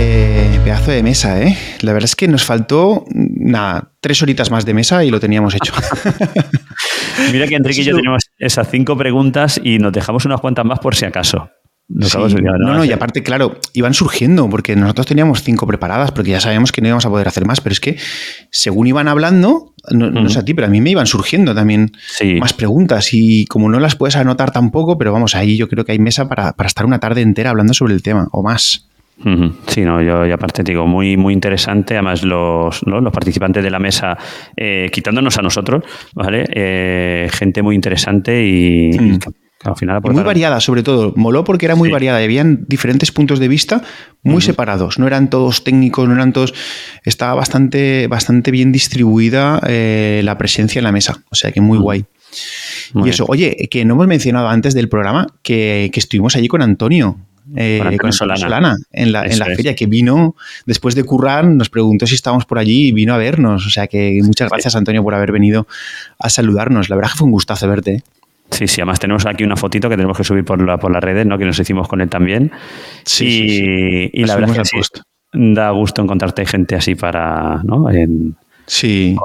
pedazo de mesa, ¿eh? La verdad es que nos faltó nada, tres horitas más de mesa y lo teníamos hecho. <laughs> <laughs> Mira que Enrique y yo tenemos esas cinco preguntas y nos dejamos unas cuantas más por si acaso. no, no, y aparte, claro, iban surgiendo, porque nosotros teníamos cinco preparadas, porque ya sabíamos que no íbamos a poder hacer más, pero es que según iban hablando, no, sé a ti, pero a mí me iban surgiendo también más preguntas, y como no las puedes anotar tampoco, pero vamos, ahí yo creo que hay mesa para, para estar una tarde entera hablando sobre el tema, o más. Sí, no, yo aparte digo, muy, muy interesante. Además, los, los participantes de la mesa, eh, quitándonos a nosotros, ¿vale? Eh, gente muy interesante y, mm. al final muy variada, sobre todo. Moló porque era muy variada. Habían diferentes puntos de vista muy separados. No eran todos técnicos, no eran todos. Estaba bastante, bastante bien distribuida eh, la presencia en la mesa. O sea que muy guay. y eso, oye, que no hemos mencionado antes del programa que, que estuvimos allí con Antonio eh, con Solana, en la, en la feria, que vino después de currar, nos preguntó si estábamos por allí y vino a vernos. O sea que muchas gracias, Antonio, por haber venido a saludarnos. La verdad que fue un gustazo verte. ¿eh? Sí, sí, además tenemos aquí una fotito que tenemos que subir por, la, por las redes, ¿no? Que nos hicimos con él también. Sí, y, y la verdad que da gusto encontrarte gente así para, ¿no? sí,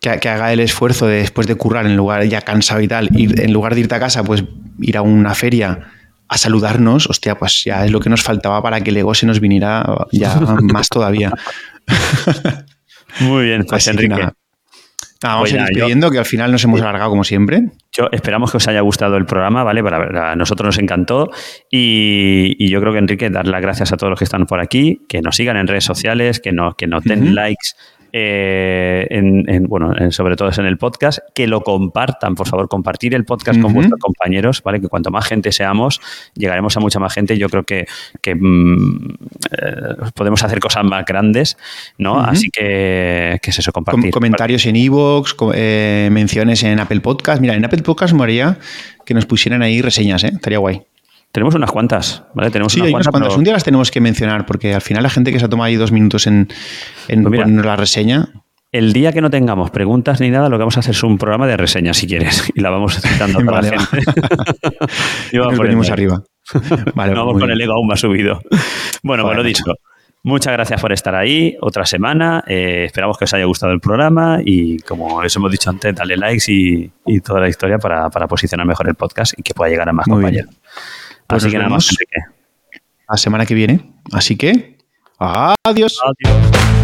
que, que, haga el esfuerzo de, después de currar en lugar ya cansado y tal, ir, en lugar de irte a casa, pues ir a una feria a saludarnos, hostia, pues ya es lo que nos faltaba para que el ego se nos viniera ya <laughs> más todavía. Muy bien, pues Enrique. vamos a ir despidiendo, que al final nos hemos alargado como siempre. Yo esperamos que os haya gustado el programa, ¿vale? Para, a nosotros nos encantó. Y, yo creo que, Enrique, dar las gracias a todos los que están por aquí, que nos sigan en redes sociales, que nos, que nos den likes eh, en, bueno, sobre todo es en el podcast, que lo compartan, por favor, compartir el podcast con vuestros compañeros, ¿vale? Que cuanto más gente seamos, llegaremos a mucha más gente. Yo creo que, mm, eh, podemos hacer cosas más grandes, ¿no? Así que, es eso, compartir. comentarios en Evox, eh, menciones en Apple Podcast. Mira, en Apple Podcast me haría que nos pusieran ahí reseñas, ¿eh? Estaría guay. Tenemos unas cuantas, ¿vale? Tenemos sí, unas, hay cuantas, unas cuantas. Un día las tenemos que mencionar porque al final la gente que se ha tomado ahí dos minutos en, en pues poner la reseña. El día que no tengamos preguntas ni nada, lo que vamos a hacer es un programa de reseñas, si quieres, y la vamos citando <laughs> a toda la gente. <laughs> y Nos venimos arriba. Vale, <laughs> vamos con el ego aún más subido. Bueno, pues lo dicho. Muchas gracias por estar ahí otra semana. Eh, esperamos que os haya gustado el programa y, como os hemos dicho antes, dale likes y, y toda la historia para, para, posicionar mejor el podcast y que pueda llegar a más compañeros. Pues Así que nada más, La semana que viene. Así que, adiós. Adiós.